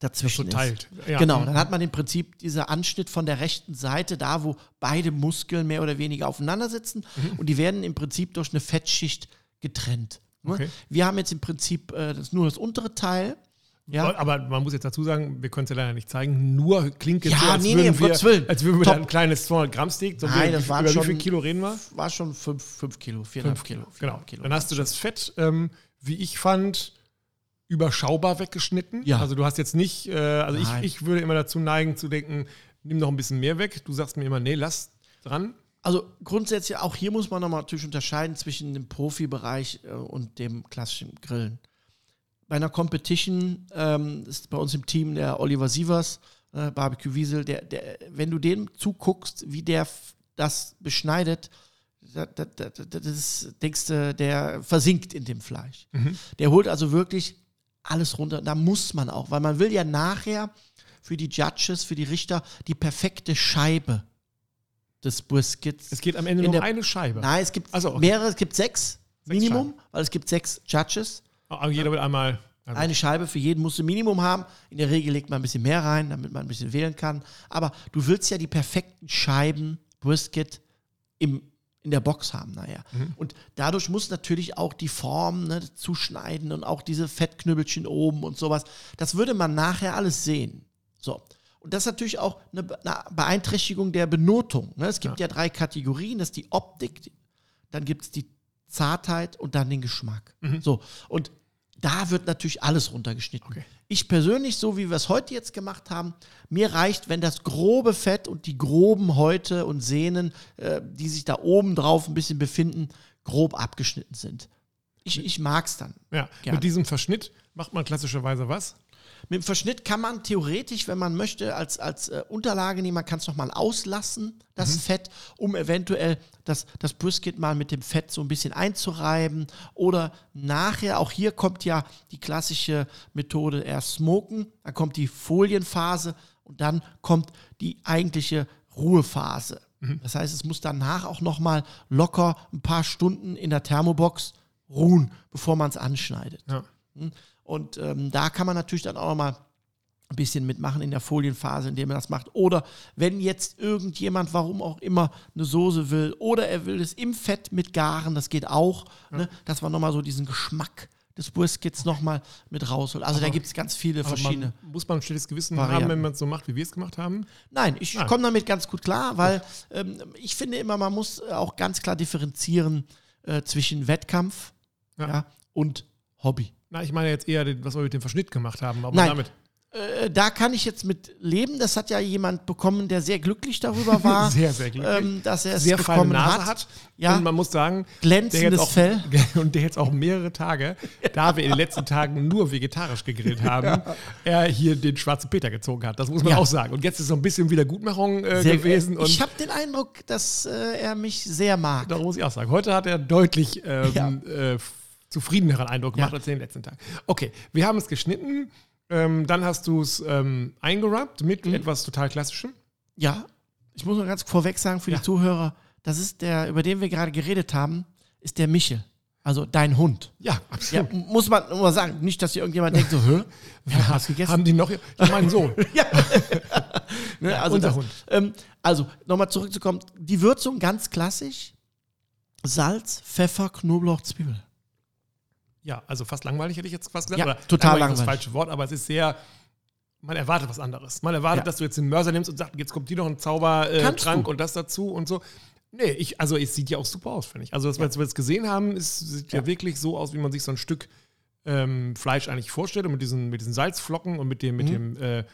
dazwischen So ist. teilt. Ja. Genau, dann hat man im Prinzip dieser Anschnitt von der rechten Seite, da wo beide Muskeln mehr oder weniger aufeinander sitzen Mhm. und die werden im Prinzip durch eine Fettschicht getrennt. ne? Okay. Wir haben jetzt im Prinzip äh, das, nur das untere Teil. Ja, Aber man muss jetzt dazu sagen, wir können es ja leider nicht zeigen. Nur klingt jetzt Ja, so, als nee, nee, würden um wir, als würden wir da ein kleines 200 Gramm Steak. So Nein, das waren über schon- wie viel Kilo reden wir? war schon 5 Kilo, 4,5 Kilo. Genau. 4,5 Kilo. Dann hast du das Fett, ähm, wie ich fand, überschaubar weggeschnitten. Ja. Also du hast jetzt nicht, äh, also ich, Nein. ich würde immer dazu neigen zu denken, nimm noch ein bisschen mehr weg. Du sagst mir immer, nee, lass dran. Also grundsätzlich, auch hier muss man nochmal natürlich unterscheiden zwischen dem Profibereich äh, und dem klassischen Grillen. Bei einer Competition ähm, ist bei uns im Team der Oliver Sievers, äh, Barbecue Wiesel, der, der, wenn du dem zuguckst, wie der das beschneidet, da, da, da, da- das ist, denkst du, der versinkt in dem Fleisch. Der holt also wirklich alles runter. Da muss man auch, weil man will ja nachher für die Judges, für die Richter die perfekte Scheibe des Briskets. Es geht am Ende nur um eine Scheibe. Nein, es gibt Ach so, okay. mehrere, es gibt sechs, Sechs Minimum, weil es gibt sechs Judges. Aber jeder will einmal. Also, Eine Scheibe für jeden musst du Minimum haben. In der Regel legt man ein bisschen mehr rein, damit man ein bisschen wählen kann. Aber du willst ja die perfekten Scheiben Brisket im, in der Box haben nachher. Und dadurch muss natürlich auch die Form ne, zuschneiden und auch diese Fettknüppelchen oben und sowas. Das würde man nachher alles sehen. So. Und das ist natürlich auch eine, Be- eine Beeinträchtigung der Benotung. Ne? Es gibt ja. drei Kategorien. Das ist die Optik, dann gibt es die Zartheit und dann den Geschmack. So. Und da wird natürlich alles runtergeschnitten. Okay. Ich persönlich, so wie wir es heute jetzt gemacht haben, mir reicht, wenn das grobe Fett und die groben Häute und Sehnen, äh, die sich da oben drauf ein bisschen befinden, grob abgeschnitten sind. Ich, ich mag es dann. Ja, Gerne. mit diesem Verschnitt macht man klassischerweise was? Mit dem Verschnitt kann man theoretisch, wenn man möchte, als, als äh, Unterlage nehmen, man kann es nochmal auslassen, das Fett, um eventuell das, das Brisket mal mit dem Fett so ein bisschen einzureiben. Oder nachher, auch hier kommt ja die klassische Methode erst smoken, dann kommt die Folienphase und dann kommt die eigentliche Ruhephase. Das heißt, es muss danach auch nochmal locker ein paar Stunden in der Thermobox ruhen, bevor man es anschneidet. Ja. Und ähm, da kann man natürlich dann auch nochmal ein bisschen mitmachen in der Folienphase, indem man das macht. Oder wenn jetzt irgendjemand, warum auch immer, eine Soße will oder er will es im Fett mit garen, das geht auch, ne, dass man nochmal so diesen Geschmack des Briskets nochmal mit rausholt. Also da gibt es ganz viele Aber verschiedene. man, muss man ein schlechtes Gewissen Varianten. haben, wenn man es so macht, wie wir es gemacht haben? Nein, ich komme damit ganz gut klar, weil ähm, ich finde immer, man muss auch ganz klar differenzieren äh, zwischen Wettkampf Ja. ja. und Hobby. Na, ich meine jetzt eher, was wir mit dem Verschnitt gemacht haben. Aber Nein. damit Äh, da kann ich jetzt mit leben. Das hat ja jemand bekommen, der sehr glücklich darüber war, sehr, sehr glücklich. ähm, dass er es sehr feine bekommen Nase hat. hat. Ja. Und man muss sagen, Glänzendes auch, Fell. Und der jetzt auch mehrere Tage, da wir in den letzten Tagen nur vegetarisch gegrillt haben, er hier den schwarzen Peter gezogen hat. Das muss man Ja. auch sagen. Und jetzt ist so ein bisschen Wiedergutmachung äh, Sehr- gewesen. Und ich habe den Eindruck, dass äh, er mich sehr mag. darum muss ich auch sagen. Heute hat er deutlich ähm, Ja. äh, zufriedeneren Eindruck gemacht Ja. als den letzten Tagen. Okay, wir haben es geschnitten. Ähm, dann hast du es ähm, eingerappt mit Mhm. etwas total Klassischem. Ja, ich muss noch ganz vorweg sagen für Ja. die Zuhörer, das ist der, über den wir gerade geredet haben, ist der Michel. Also dein Hund. Ja, Ja, absolut. m- muss man nur sagen. Nicht, dass hier irgendjemand denkt, so, hä? Hat was gegessen? Haben die noch? Ich meinen Sohn. Ne, also unser das, Hund. Ähm, also, nochmal zurückzukommen. Die Würzung ganz klassisch. Salz, Pfeffer, Knoblauch, Zwiebel. Ja, also fast langweilig hätte ich jetzt fast gesagt. Ja, total ist das langweilig. falsche Wort, aber es ist sehr. Man erwartet was anderes. Man erwartet, Ja. dass du jetzt den Mörser nimmst und sagst, jetzt kommt die noch ein Zaubertrank äh, und das dazu und so. Nee, ich, also es sieht ja auch super aus, finde ich. Also, was wir jetzt gesehen haben, ist, sieht ja. Ja. wirklich so aus, wie man sich so ein Stück ähm, Fleisch eigentlich vorstellt. Und mit diesen, mit diesen Salzflocken und mit dem, mit dem äh,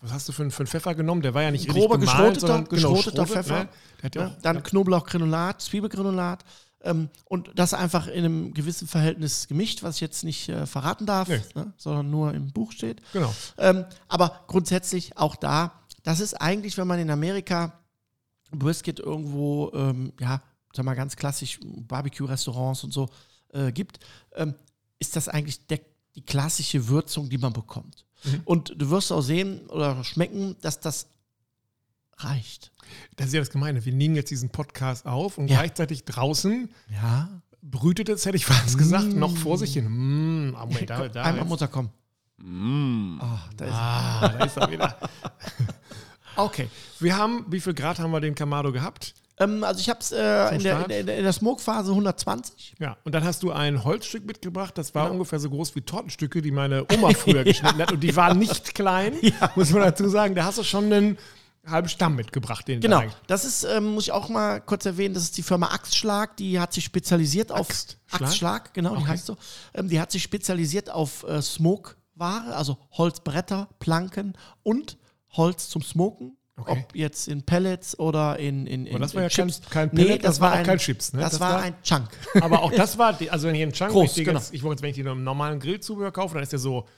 was hast du für, einen- für einen Pfeffer genommen? Der war ja nicht Mhm. Grober, richtig gemahlen, geschroteter- sondern genau, geschroteter schrotet, Pfeffer. Ne? Ja Ja, dann ja. Knoblauchgranulat, Zwiebelgranulat. Ähm, und das einfach in einem gewissen Verhältnis gemischt, was ich jetzt nicht äh, verraten darf, Nee. ne, sondern nur im Buch steht. Genau. Ähm, aber grundsätzlich auch da, das ist eigentlich, wenn man in Amerika Brisket irgendwo, ähm, ja, sag mal ganz klassisch Barbecue-Restaurants und so äh, gibt, ähm, ist das eigentlich der, die klassische Würzung, die man bekommt. Mhm. Und du wirst auch sehen oder schmecken, dass das reicht. Das ist ja das Gemeine. Wir nehmen jetzt diesen Podcast auf und Ja. gleichzeitig draußen Ja. brütet es, hätte ich fast gesagt, noch vor sich hin. Mm, ah, Moment, da, da, Einmal Mutter kommen. Mm. Ah, da ist ah, da ist er wieder. Okay, wir haben, wie viel Grad haben wir den Kamado gehabt? ähm, also ich habe es äh, in, der, in, der, in der Smoke-Phase 120. Ja, und dann hast du ein Holzstück mitgebracht, das war ungefähr so groß wie Tortenstücke, die meine Oma früher geschnitten hat und die waren nicht klein, muss man dazu sagen. Da hast du schon einen halben Stamm mitgebracht, den Genau, da- das ist, ähm, muss ich auch mal kurz erwähnen, das ist die Firma Axtschlag, die hat sich spezialisiert auf Axtschlag? Axtschlag, genau, die Okay. heißt so. Ähm, die hat sich spezialisiert auf äh, Smoke-Ware, also Holzbretter, Planken und Holz zum Smoken. Okay. Ob jetzt in Pellets oder in, in, in Aber das war ja kein- Chips. kein Pellet, das war auch kein Chips, ne? Das, Das war, war- ein Chunk. Aber auch das war, die- also wenn ich einen Chunk, Groß, ich, genau. jetzt, ich wollte jetzt, wenn ich den normalen Grillzubehör kaufe, dann ist der so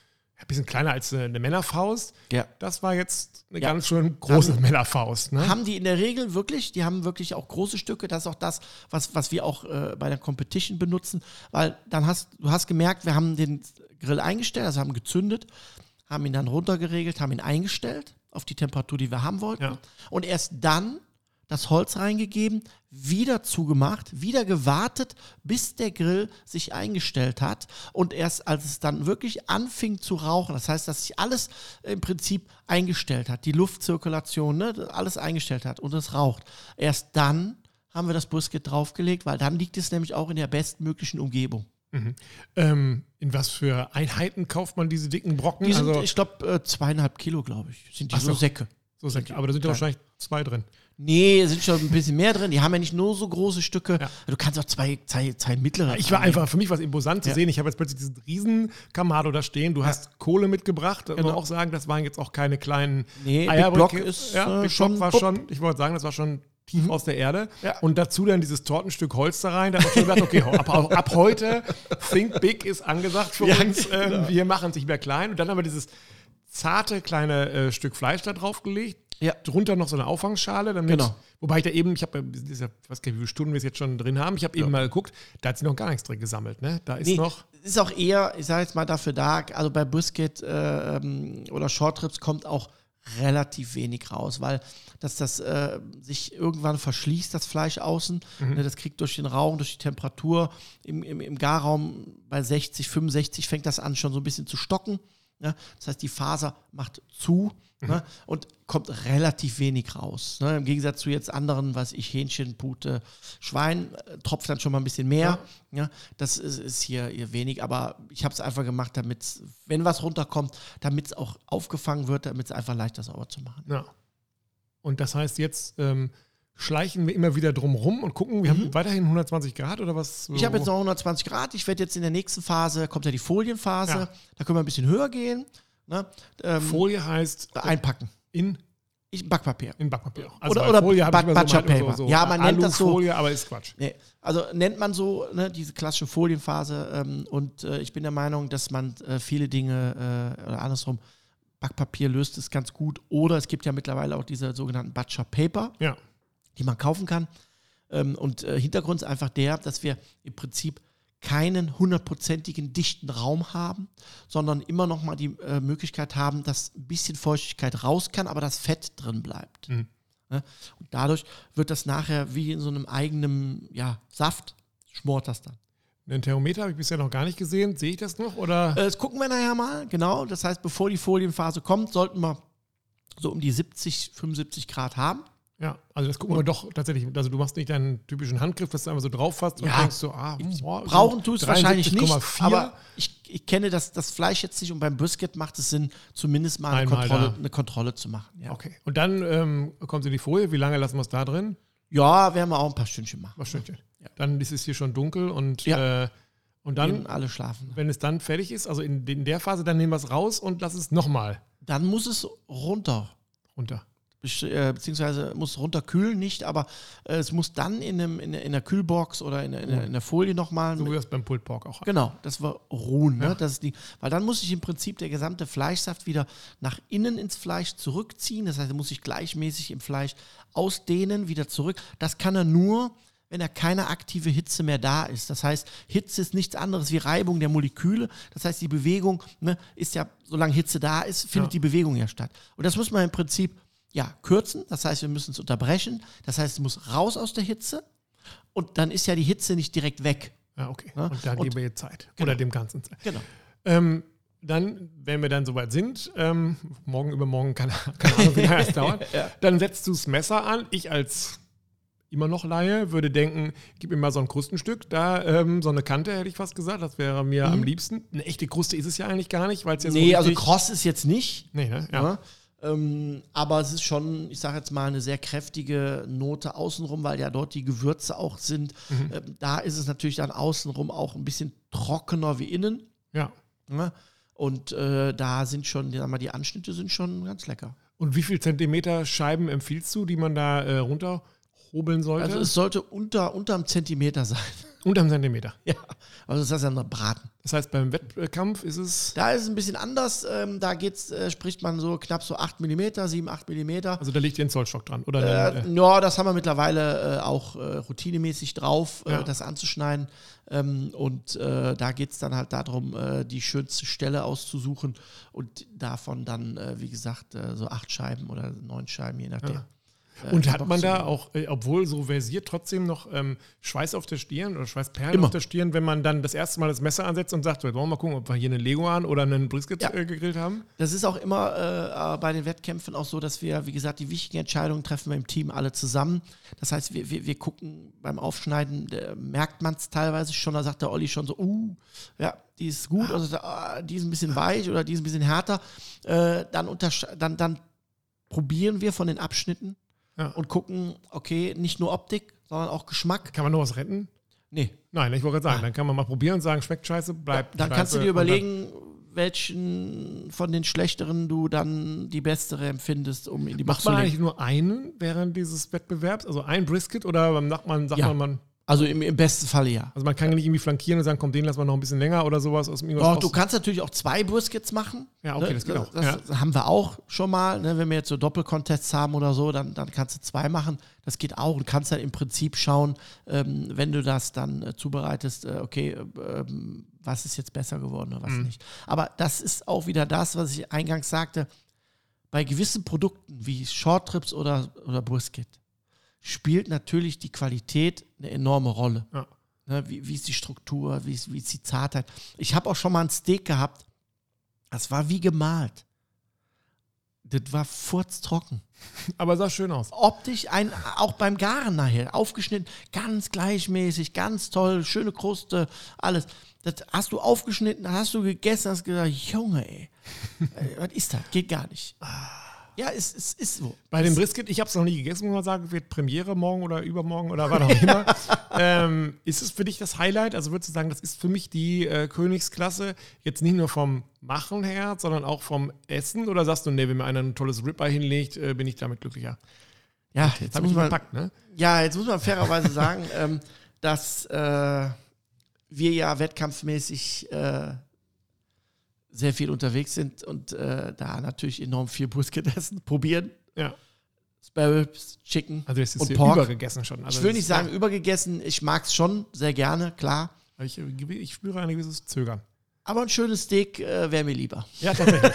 ein bisschen kleiner als eine Männerfaust. Ja. Das war jetzt eine Ja. ganz schön große Männerfaust. Ne? Haben die in der Regel wirklich, die haben wirklich auch große Stücke. Das ist auch das, was, was wir auch äh, bei der Competition benutzen, weil dann hast du hast gemerkt, wir haben den Grill eingestellt, also haben gezündet, haben ihn dann runtergeregelt, haben ihn eingestellt auf die Temperatur, die wir haben wollten. Ja. Und erst dann das Holz reingegeben, wieder zugemacht, wieder gewartet, bis der Grill sich eingestellt hat. Und erst als es dann wirklich anfing zu rauchen, das heißt, dass sich alles im Prinzip eingestellt hat, die Luftzirkulation, ne, alles eingestellt hat und es raucht. Erst dann haben wir das Brisket draufgelegt, weil dann liegt es nämlich auch in der bestmöglichen Umgebung. Ähm, in was für Einheiten kauft man diese dicken Brocken? Die sind, also ich glaube, äh, zweieinhalb Kilo, glaube ich, sind die so so. Säcke. So Säcke. Aber da sind ja wahrscheinlich zwei drin. Nee, sind schon ein bisschen mehr drin. Die haben ja nicht nur so große Stücke. Ja. Du kannst auch zwei, zwei, zwei mittlere. Ich war einfach, für mich war es imposant zu ja. sehen. Ich habe jetzt plötzlich diesen riesen Kamado da stehen. Du hast Kohle mitgebracht. Da genau. muss man auch sagen, das waren jetzt auch keine kleinen nee, Eierblöcke. Big Block ist ja, äh, Big schon, war schon, ich wollte sagen, das war schon tief mhm. aus der Erde. Ja. Und dazu dann dieses Tortenstück Holz da rein. Da habe ich schon gedacht, okay, ab, ab, heute Think Big ist angesagt für ja, uns. Ähm, genau. wir machen es nicht mehr klein. Und dann haben wir dieses zarte kleine äh, Stück Fleisch da drauf gelegt. Ja. Drunter noch so eine Auffangschale, damit, genau. wobei ich da eben, ich habe, ich weiß gar nicht, wie viele Stunden wir es jetzt schon drin haben. Ich habe ja. eben mal geguckt, da hat sie noch gar nichts drin gesammelt, ne? Da ist nee, noch. Ist auch eher, ich sage jetzt mal dafür da, also bei Brisket äh, ähm, oder Shortrips kommt auch relativ wenig raus, weil dass das äh, sich irgendwann verschließt, das Fleisch außen. Mhm. Ne, das kriegt durch den Rauch, durch die Temperatur im, im, im Garraum bei 60, 65 fängt das an schon so ein bisschen zu stocken. Ne? Das heißt, die Faser macht zu mhm. ne? und kommt relativ wenig raus. Ne? Im Gegensatz zu jetzt anderen, was ich, Hähnchen, Pute, Schwein, äh, tropft dann schon mal ein bisschen mehr. Ja. ja? Das ist, ist hier, hier wenig, aber ich habe es einfach gemacht, damit wenn was runterkommt, damit es auch aufgefangen wird, damit es einfach leichter sauber zu machen. Ja. Und das heißt jetzt, ähm, schleichen wir immer wieder drum rum und gucken, wir mhm. haben weiterhin 120 Grad oder was? Ich habe jetzt noch 120 Grad. Ich werde jetzt in der nächsten Phase, kommt ja die Folienphase, ja. da können wir ein bisschen höher gehen. Ne? Ähm, Folie heißt einpacken. In ich, Backpapier. In Backpapier. Also oder oder Folie ba Butcher Paper. So, so ja, man nennt das so. Folie, aber ist Quatsch. Nee. Also nennt man so ne, diese klassische Folienphase. Ähm, und äh, ich bin der Meinung, dass man äh, viele Dinge äh, oder andersrum Backpapier löst es ganz gut. Oder es gibt ja mittlerweile auch diese sogenannten Butcher Paper. Ja die man kaufen kann. Ähm, und äh, Hintergrund ist einfach der, dass wir im Prinzip keinen hundertprozentigen dichten Raum haben, sondern immer noch mal die äh, Möglichkeit haben, dass ein bisschen Feuchtigkeit raus kann, aber das Fett drin bleibt. Mhm. Und dadurch wird das nachher wie in so einem eigenen ja, Saft, schmort das dann. Den Thermometer habe ich bisher noch gar nicht gesehen. Sehe ich das noch? Oder? Äh, das gucken wir nachher mal, genau. Das heißt, bevor die Folienphase kommt, sollten wir so um die 70, 75 Grad haben. Ja, also das gucken wir doch tatsächlich. Also du machst nicht deinen typischen Handgriff, dass du einfach so drauf fasst und ja, denkst so, ah, boah, brauchen tust wahrscheinlich nicht, aber ich, ich kenne das, das Fleisch jetzt nicht und beim Brisket macht es Sinn, zumindest mal eine, Kontrolle, eine Kontrolle, zu machen. Ja. Okay. Und dann ähm, kommt in die Folie. Wie lange lassen wir es da drin? Ja, werden wir auch ein paar Stündchen machen. Ein paar Stündchen. Ja. Dann ist es hier schon dunkel und, äh, und dann, alle schlafen. wenn es dann fertig ist, also in, in der Phase, dann nehmen wir es raus und lass es nochmal. Dann muss es runter. Runter. Äh, beziehungsweise muss runterkühlen, nicht, aber äh, es muss dann in, einem, in, in der Kühlbox oder in, in, in der Folie nochmal. So wie das beim Pulled Pork auch. Genau, das war ruhen. Ne? Ja. Ne? Das ist die, weil dann muss sich im Prinzip der gesamte Fleischsaft wieder nach innen ins Fleisch zurückziehen. Das heißt, er muss sich gleichmäßig im Fleisch ausdehnen, wieder zurück. Das kann er nur, wenn er keine aktive Hitze mehr da ist. Das heißt, Hitze ist nichts anderes wie Reibung der Moleküle. Das heißt, die Bewegung ne, ist ja, solange Hitze da ist, findet ja. die Bewegung ja statt. Und das muss man im Prinzip ja, kürzen. Das heißt, wir müssen es unterbrechen. Das heißt, es muss raus aus der Hitze. Und dann ist ja die Hitze nicht direkt weg. Ja, okay. Ja? Und da geben wir jetzt Zeit. Genau. Oder dem Ganzen Zeit. Genau. Ähm, dann, wenn wir dann soweit sind, ähm, morgen übermorgen, keine, keine Ahnung, wie lange es dauert, ja. dann setzt du das Messer an. Ich als immer noch Laie würde denken, gib mir mal so ein Krustenstück, da ähm, so eine Kante hätte ich fast gesagt, das wäre mir mhm. am liebsten. Eine echte Kruste ist es ja eigentlich gar nicht, weil es ja so Nee, also kross ist jetzt nicht. Nee, ne? Ja. ja. Ähm, aber es ist schon, ich sage jetzt mal, eine sehr kräftige Note außenrum, weil ja dort die Gewürze auch sind. Mhm. Ähm, da ist es natürlich dann außenrum auch ein bisschen trockener wie innen. Ja. ja? Ne? Und äh, da sind schon, sag mal, die Anschnitte sind schon ganz lecker. Und wie viel Zentimeter Scheiben empfiehlst du, die man da äh, runterhobeln sollte? Also es sollte unter, unter einem Zentimeter sein. Unter einem Zentimeter. Ja, also das heißt ja noch Braten. Das heißt, beim Wettkampf ist es. Da ist es ein bisschen anders. Ähm, da geht's, äh, spricht man so knapp so 8 mm, 7, 8 mm. Also da liegt hier ein Zollstock dran, oder? Äh, äh, ja, das haben wir mittlerweile äh, auch äh, routinemäßig drauf, äh, ja. das anzuschneiden. Ähm, und da geht es dann halt darum, die schönste Stelle auszusuchen und davon dann, wie gesagt, so acht Scheiben oder neun Scheiben, je nachdem. Ja. Äh, Und hat man da auch, äh, obwohl so versiert, trotzdem noch ähm, Schweiß auf der Stirn oder Schweißperlen Immer. auf der Stirn, wenn man dann das erste Mal das Messer ansetzt und sagt, wollen wir mal gucken, ob wir hier einen Leguan oder einen Brisket ja. äh, gegrillt haben? Das ist auch immer äh, bei den Wettkämpfen auch so, dass wir, wie gesagt, die wichtigen Entscheidungen treffen wir im Team alle zusammen. Das heißt, wir, wir, wir gucken beim Aufschneiden, merkt man es teilweise schon, da sagt der Olli schon so, uh, ja, die ist gut, also, uh, die ist ein bisschen weich oder die ist ein bisschen härter. Äh, dann, dann, dann probieren wir von den Abschnitten Ja. und gucken, okay, nicht nur Optik, sondern auch Geschmack. Kann man noch was retten? Nee. Nein, ich wollte gerade sagen, dann kann man mal probieren und sagen, schmeckt scheiße, bleibt Dann kannst du scheiße dir überlegen, welchen von den schlechteren du dann die bessere empfindest, um in die Macht Macht zu man legen. eigentlich nur einen während dieses Wettbewerbs? Also ein Brisket oder sagt man, sagt Ja. man, man, Also im, im besten Falle ja. also man kann nicht irgendwie flankieren und sagen, komm, den lassen wir noch ein bisschen länger oder sowas aus dem Doch, du kannst natürlich auch zwei Briskets machen. Ja, okay, Ne? das geht auch. Das haben wir auch schon mal. Ne? Wenn wir jetzt so Doppelcontests haben oder so, dann, dann kannst du zwei machen. Das geht auch. Du kannst dann im Prinzip schauen, ähm, wenn du das dann äh, zubereitest, äh, okay, äh, ähm, was ist jetzt besser geworden oder was Mhm. nicht. Aber das ist auch wieder das, was ich eingangs sagte. Bei gewissen Produkten wie Shorttrips oder, oder Brisket spielt natürlich die Qualität eine enorme Rolle. Ja. Ne, wie, wie ist die Struktur, wie ist, wie ist die Zartheit. Ich habe auch schon mal ein Steak gehabt, das war wie gemalt. Das war furztrocken. Aber sah schön aus. Optisch, ein, auch beim Garen nachher, aufgeschnitten, ganz gleichmäßig, ganz toll, schöne Kruste, alles. Das hast du aufgeschnitten, hast du gegessen, hast gesagt, Junge, ey, was ist das? Geht gar nicht. Ja, es, es ist so. Bei dem Brisket, ich habe es noch nie gegessen, muss man sagen, wird Premiere morgen oder übermorgen oder wann auch immer. ähm, ist es für dich das Highlight? Also würdest du sagen, das ist für mich die äh, Königsklasse, jetzt nicht nur vom Machen her, sondern auch vom Essen? Oder sagst du, nee, wenn mir einer ein tolles Ribeye hinlegt, äh, bin ich damit glücklicher? Ja, Jetzt jetzt habe muss man, verpackt, ne? Ja, jetzt muss man fairerweise sagen, ähm, dass äh, wir ja wettkampfmäßig äh, sehr viel unterwegs sind und äh, da natürlich enorm viel Brisket essen, probieren. Ja. Spare Ribs, Chicken Also jetzt ist und Pork. übergegessen schon. Also ich will nicht sagen übergegessen, ich mag es schon sehr gerne, klar. Ich, ich spüre ein gewisses Zögern. Aber ein schönes Steak äh, wäre mir lieber. Ja, tatsächlich.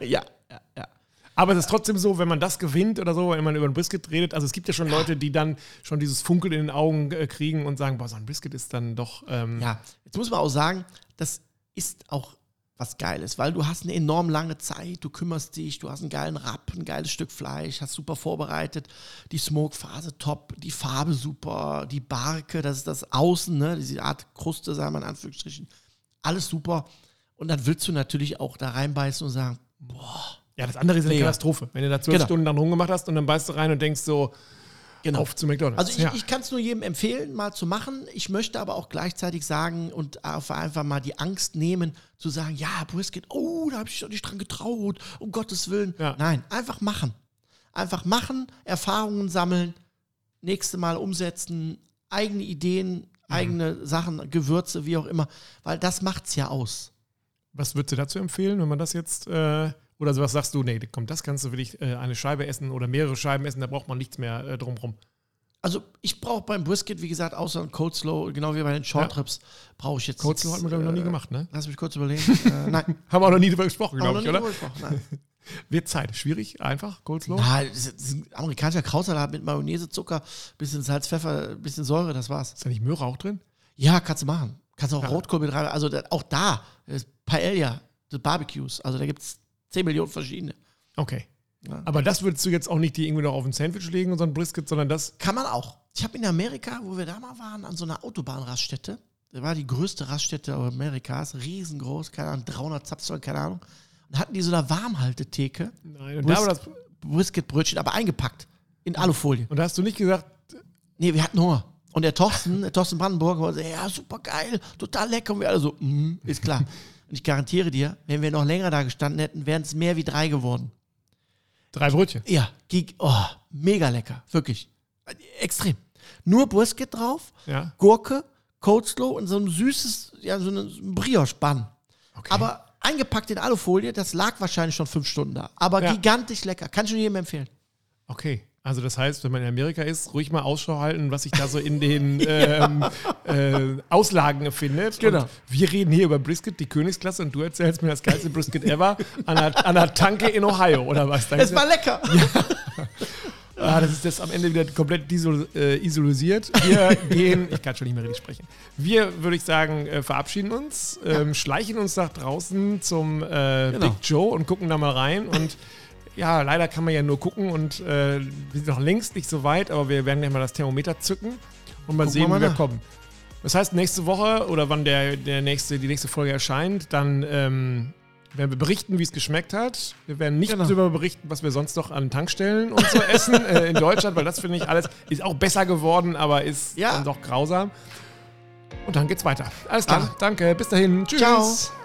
ja, ja, ja. Aber es ist trotzdem so, wenn man das gewinnt oder so, wenn man über ein Brisket redet, also es gibt ja schon Leute, die dann schon dieses Funkeln in den Augen äh, kriegen und sagen, boah, so ein Brisket ist dann doch. Ähm, Ja, jetzt muss man auch sagen, das ist auch was Geiles, weil du hast eine enorm lange Zeit, du kümmerst dich, du hast einen geilen Rapp, ein geiles Stück Fleisch, hast super vorbereitet, die Smoke-Phase top, die Farbe super, die Barke, das ist das Außen, ne, diese Art Kruste, sagen wir in Anführungsstrichen, alles super. Und dann willst du natürlich auch da reinbeißen und sagen, Ja, das andere ist eine. Katastrophe. Wenn du da zwölf Genau. Stunden dann rumgemacht hast und dann beißt du rein und denkst so, genau. auf zu McDonalds. Also ich, ja. ich kann es nur jedem empfehlen, mal zu machen. Ich möchte aber auch gleichzeitig sagen und einfach mal die Angst nehmen, zu sagen, ja, Brisket, oh, da habe ich doch nicht dran getraut, um Gottes Willen. Ja. Nein, einfach machen. Einfach machen, Erfahrungen sammeln, nächste Mal umsetzen, eigene Ideen, eigene Sachen, Gewürze, wie auch immer, weil das macht's ja aus. Was würdest du dazu empfehlen, wenn man das jetzt, äh, oder was sagst du, nee, komm, das kannst du wirklich äh, eine Scheibe essen oder mehrere Scheiben essen, da braucht man nichts mehr äh, drumrum. Also ich brauche beim Brisket, wie gesagt, außer ein Cold Slow, genau wie bei den Short Ribs, brauche ich jetzt. Cold Slow hat man, glaube ich, noch nie äh, gemacht, ne? Lass mich kurz überlegen. äh, nein, Haben wir auch noch nie drüber gesprochen, glaube ich, oder? gesprochen. Nein. Wird Zeit. Schwierig, einfach, Cold Slow. Na, das ist ein amerikanischer Krautsalat mit Mayonnaise, Zucker, bisschen Salz, Pfeffer, bisschen Säure, das war's. Ist da nicht Möhre auch drin? Ja, kannst du machen. Kannst auch Ja. Rotkohl mit rein. Also da, auch da, das Paella, das Barbecues. Also da gibt es 10 Millionen verschiedene. Okay. Ja. Aber das würdest du jetzt auch nicht die irgendwie noch auf ein Sandwich legen und so ein Brisket, sondern das. Kann man auch. Ich habe in Amerika, wo wir da mal waren, an so einer Autobahnraststätte, da war die größte Raststätte Amerikas, riesengroß, keine Ahnung, 300 Zapfzoll, keine Ahnung. Und hatten die so eine Warmhaltetheke, Nein, und da, war das, Brisketbrötchen, aber eingepackt in Alufolie. und da hast du nicht gesagt, Nee, wir hatten Hunger. Und der Thorsten, der Thorsten Brandenburg, war so, ja, super geil, total lecker. Und wir alle so, mhm, ist klar. Und ich garantiere dir, wenn wir noch länger da gestanden hätten, wären es mehr wie drei geworden. drei Brötchen. Ja, gig, oh, mega lecker, wirklich. Extrem. Nur Brisket drauf, Ja. Gurke, Coleslaw und so ein süßes, ja, so ein Brioche-Bann. Okay. Aber eingepackt in Alufolie, das lag wahrscheinlich schon fünf Stunden da. Aber Ja. gigantisch lecker. Kann ich nur jedem empfehlen. Okay. Also das heißt, wenn man in Amerika ist, ruhig mal Ausschau halten, was sich da so in den ähm, äh, Auslagen findet. Genau. Und wir reden hier über Brisket, die Königsklasse, und du erzählst mir das geilste Brisket ever an der Tanke in Ohio, oder was? Es war lecker. Ah, das ist das am Ende wieder komplett äh, isolisiert. Wir gehen, ich kann schon nicht mehr richtig sprechen. Wir, würde ich sagen, äh, verabschieden uns, ähm, schleichen uns nach draußen zum äh, Genau. Big Joe und gucken da mal rein. Und ja, leider kann man ja nur gucken und äh, wir sind noch längst nicht so weit, aber wir werden gleich mal das Thermometer zücken und mal Gucken sehen, wir mal wie wir nach. kommen. Das heißt, nächste Woche oder wann der, der nächste, die nächste Folge erscheint, dann ähm, werden wir berichten, wie es geschmeckt hat. Wir werden nicht Genau. darüber berichten, was wir sonst noch an Tankstellen und so essen äh, in Deutschland, weil das finde ich alles ist auch besser geworden, aber ist Ja. dann doch grausam. Und dann geht's weiter. Alles klar. Also. Danke. Bis dahin. Tschüss. Ciao.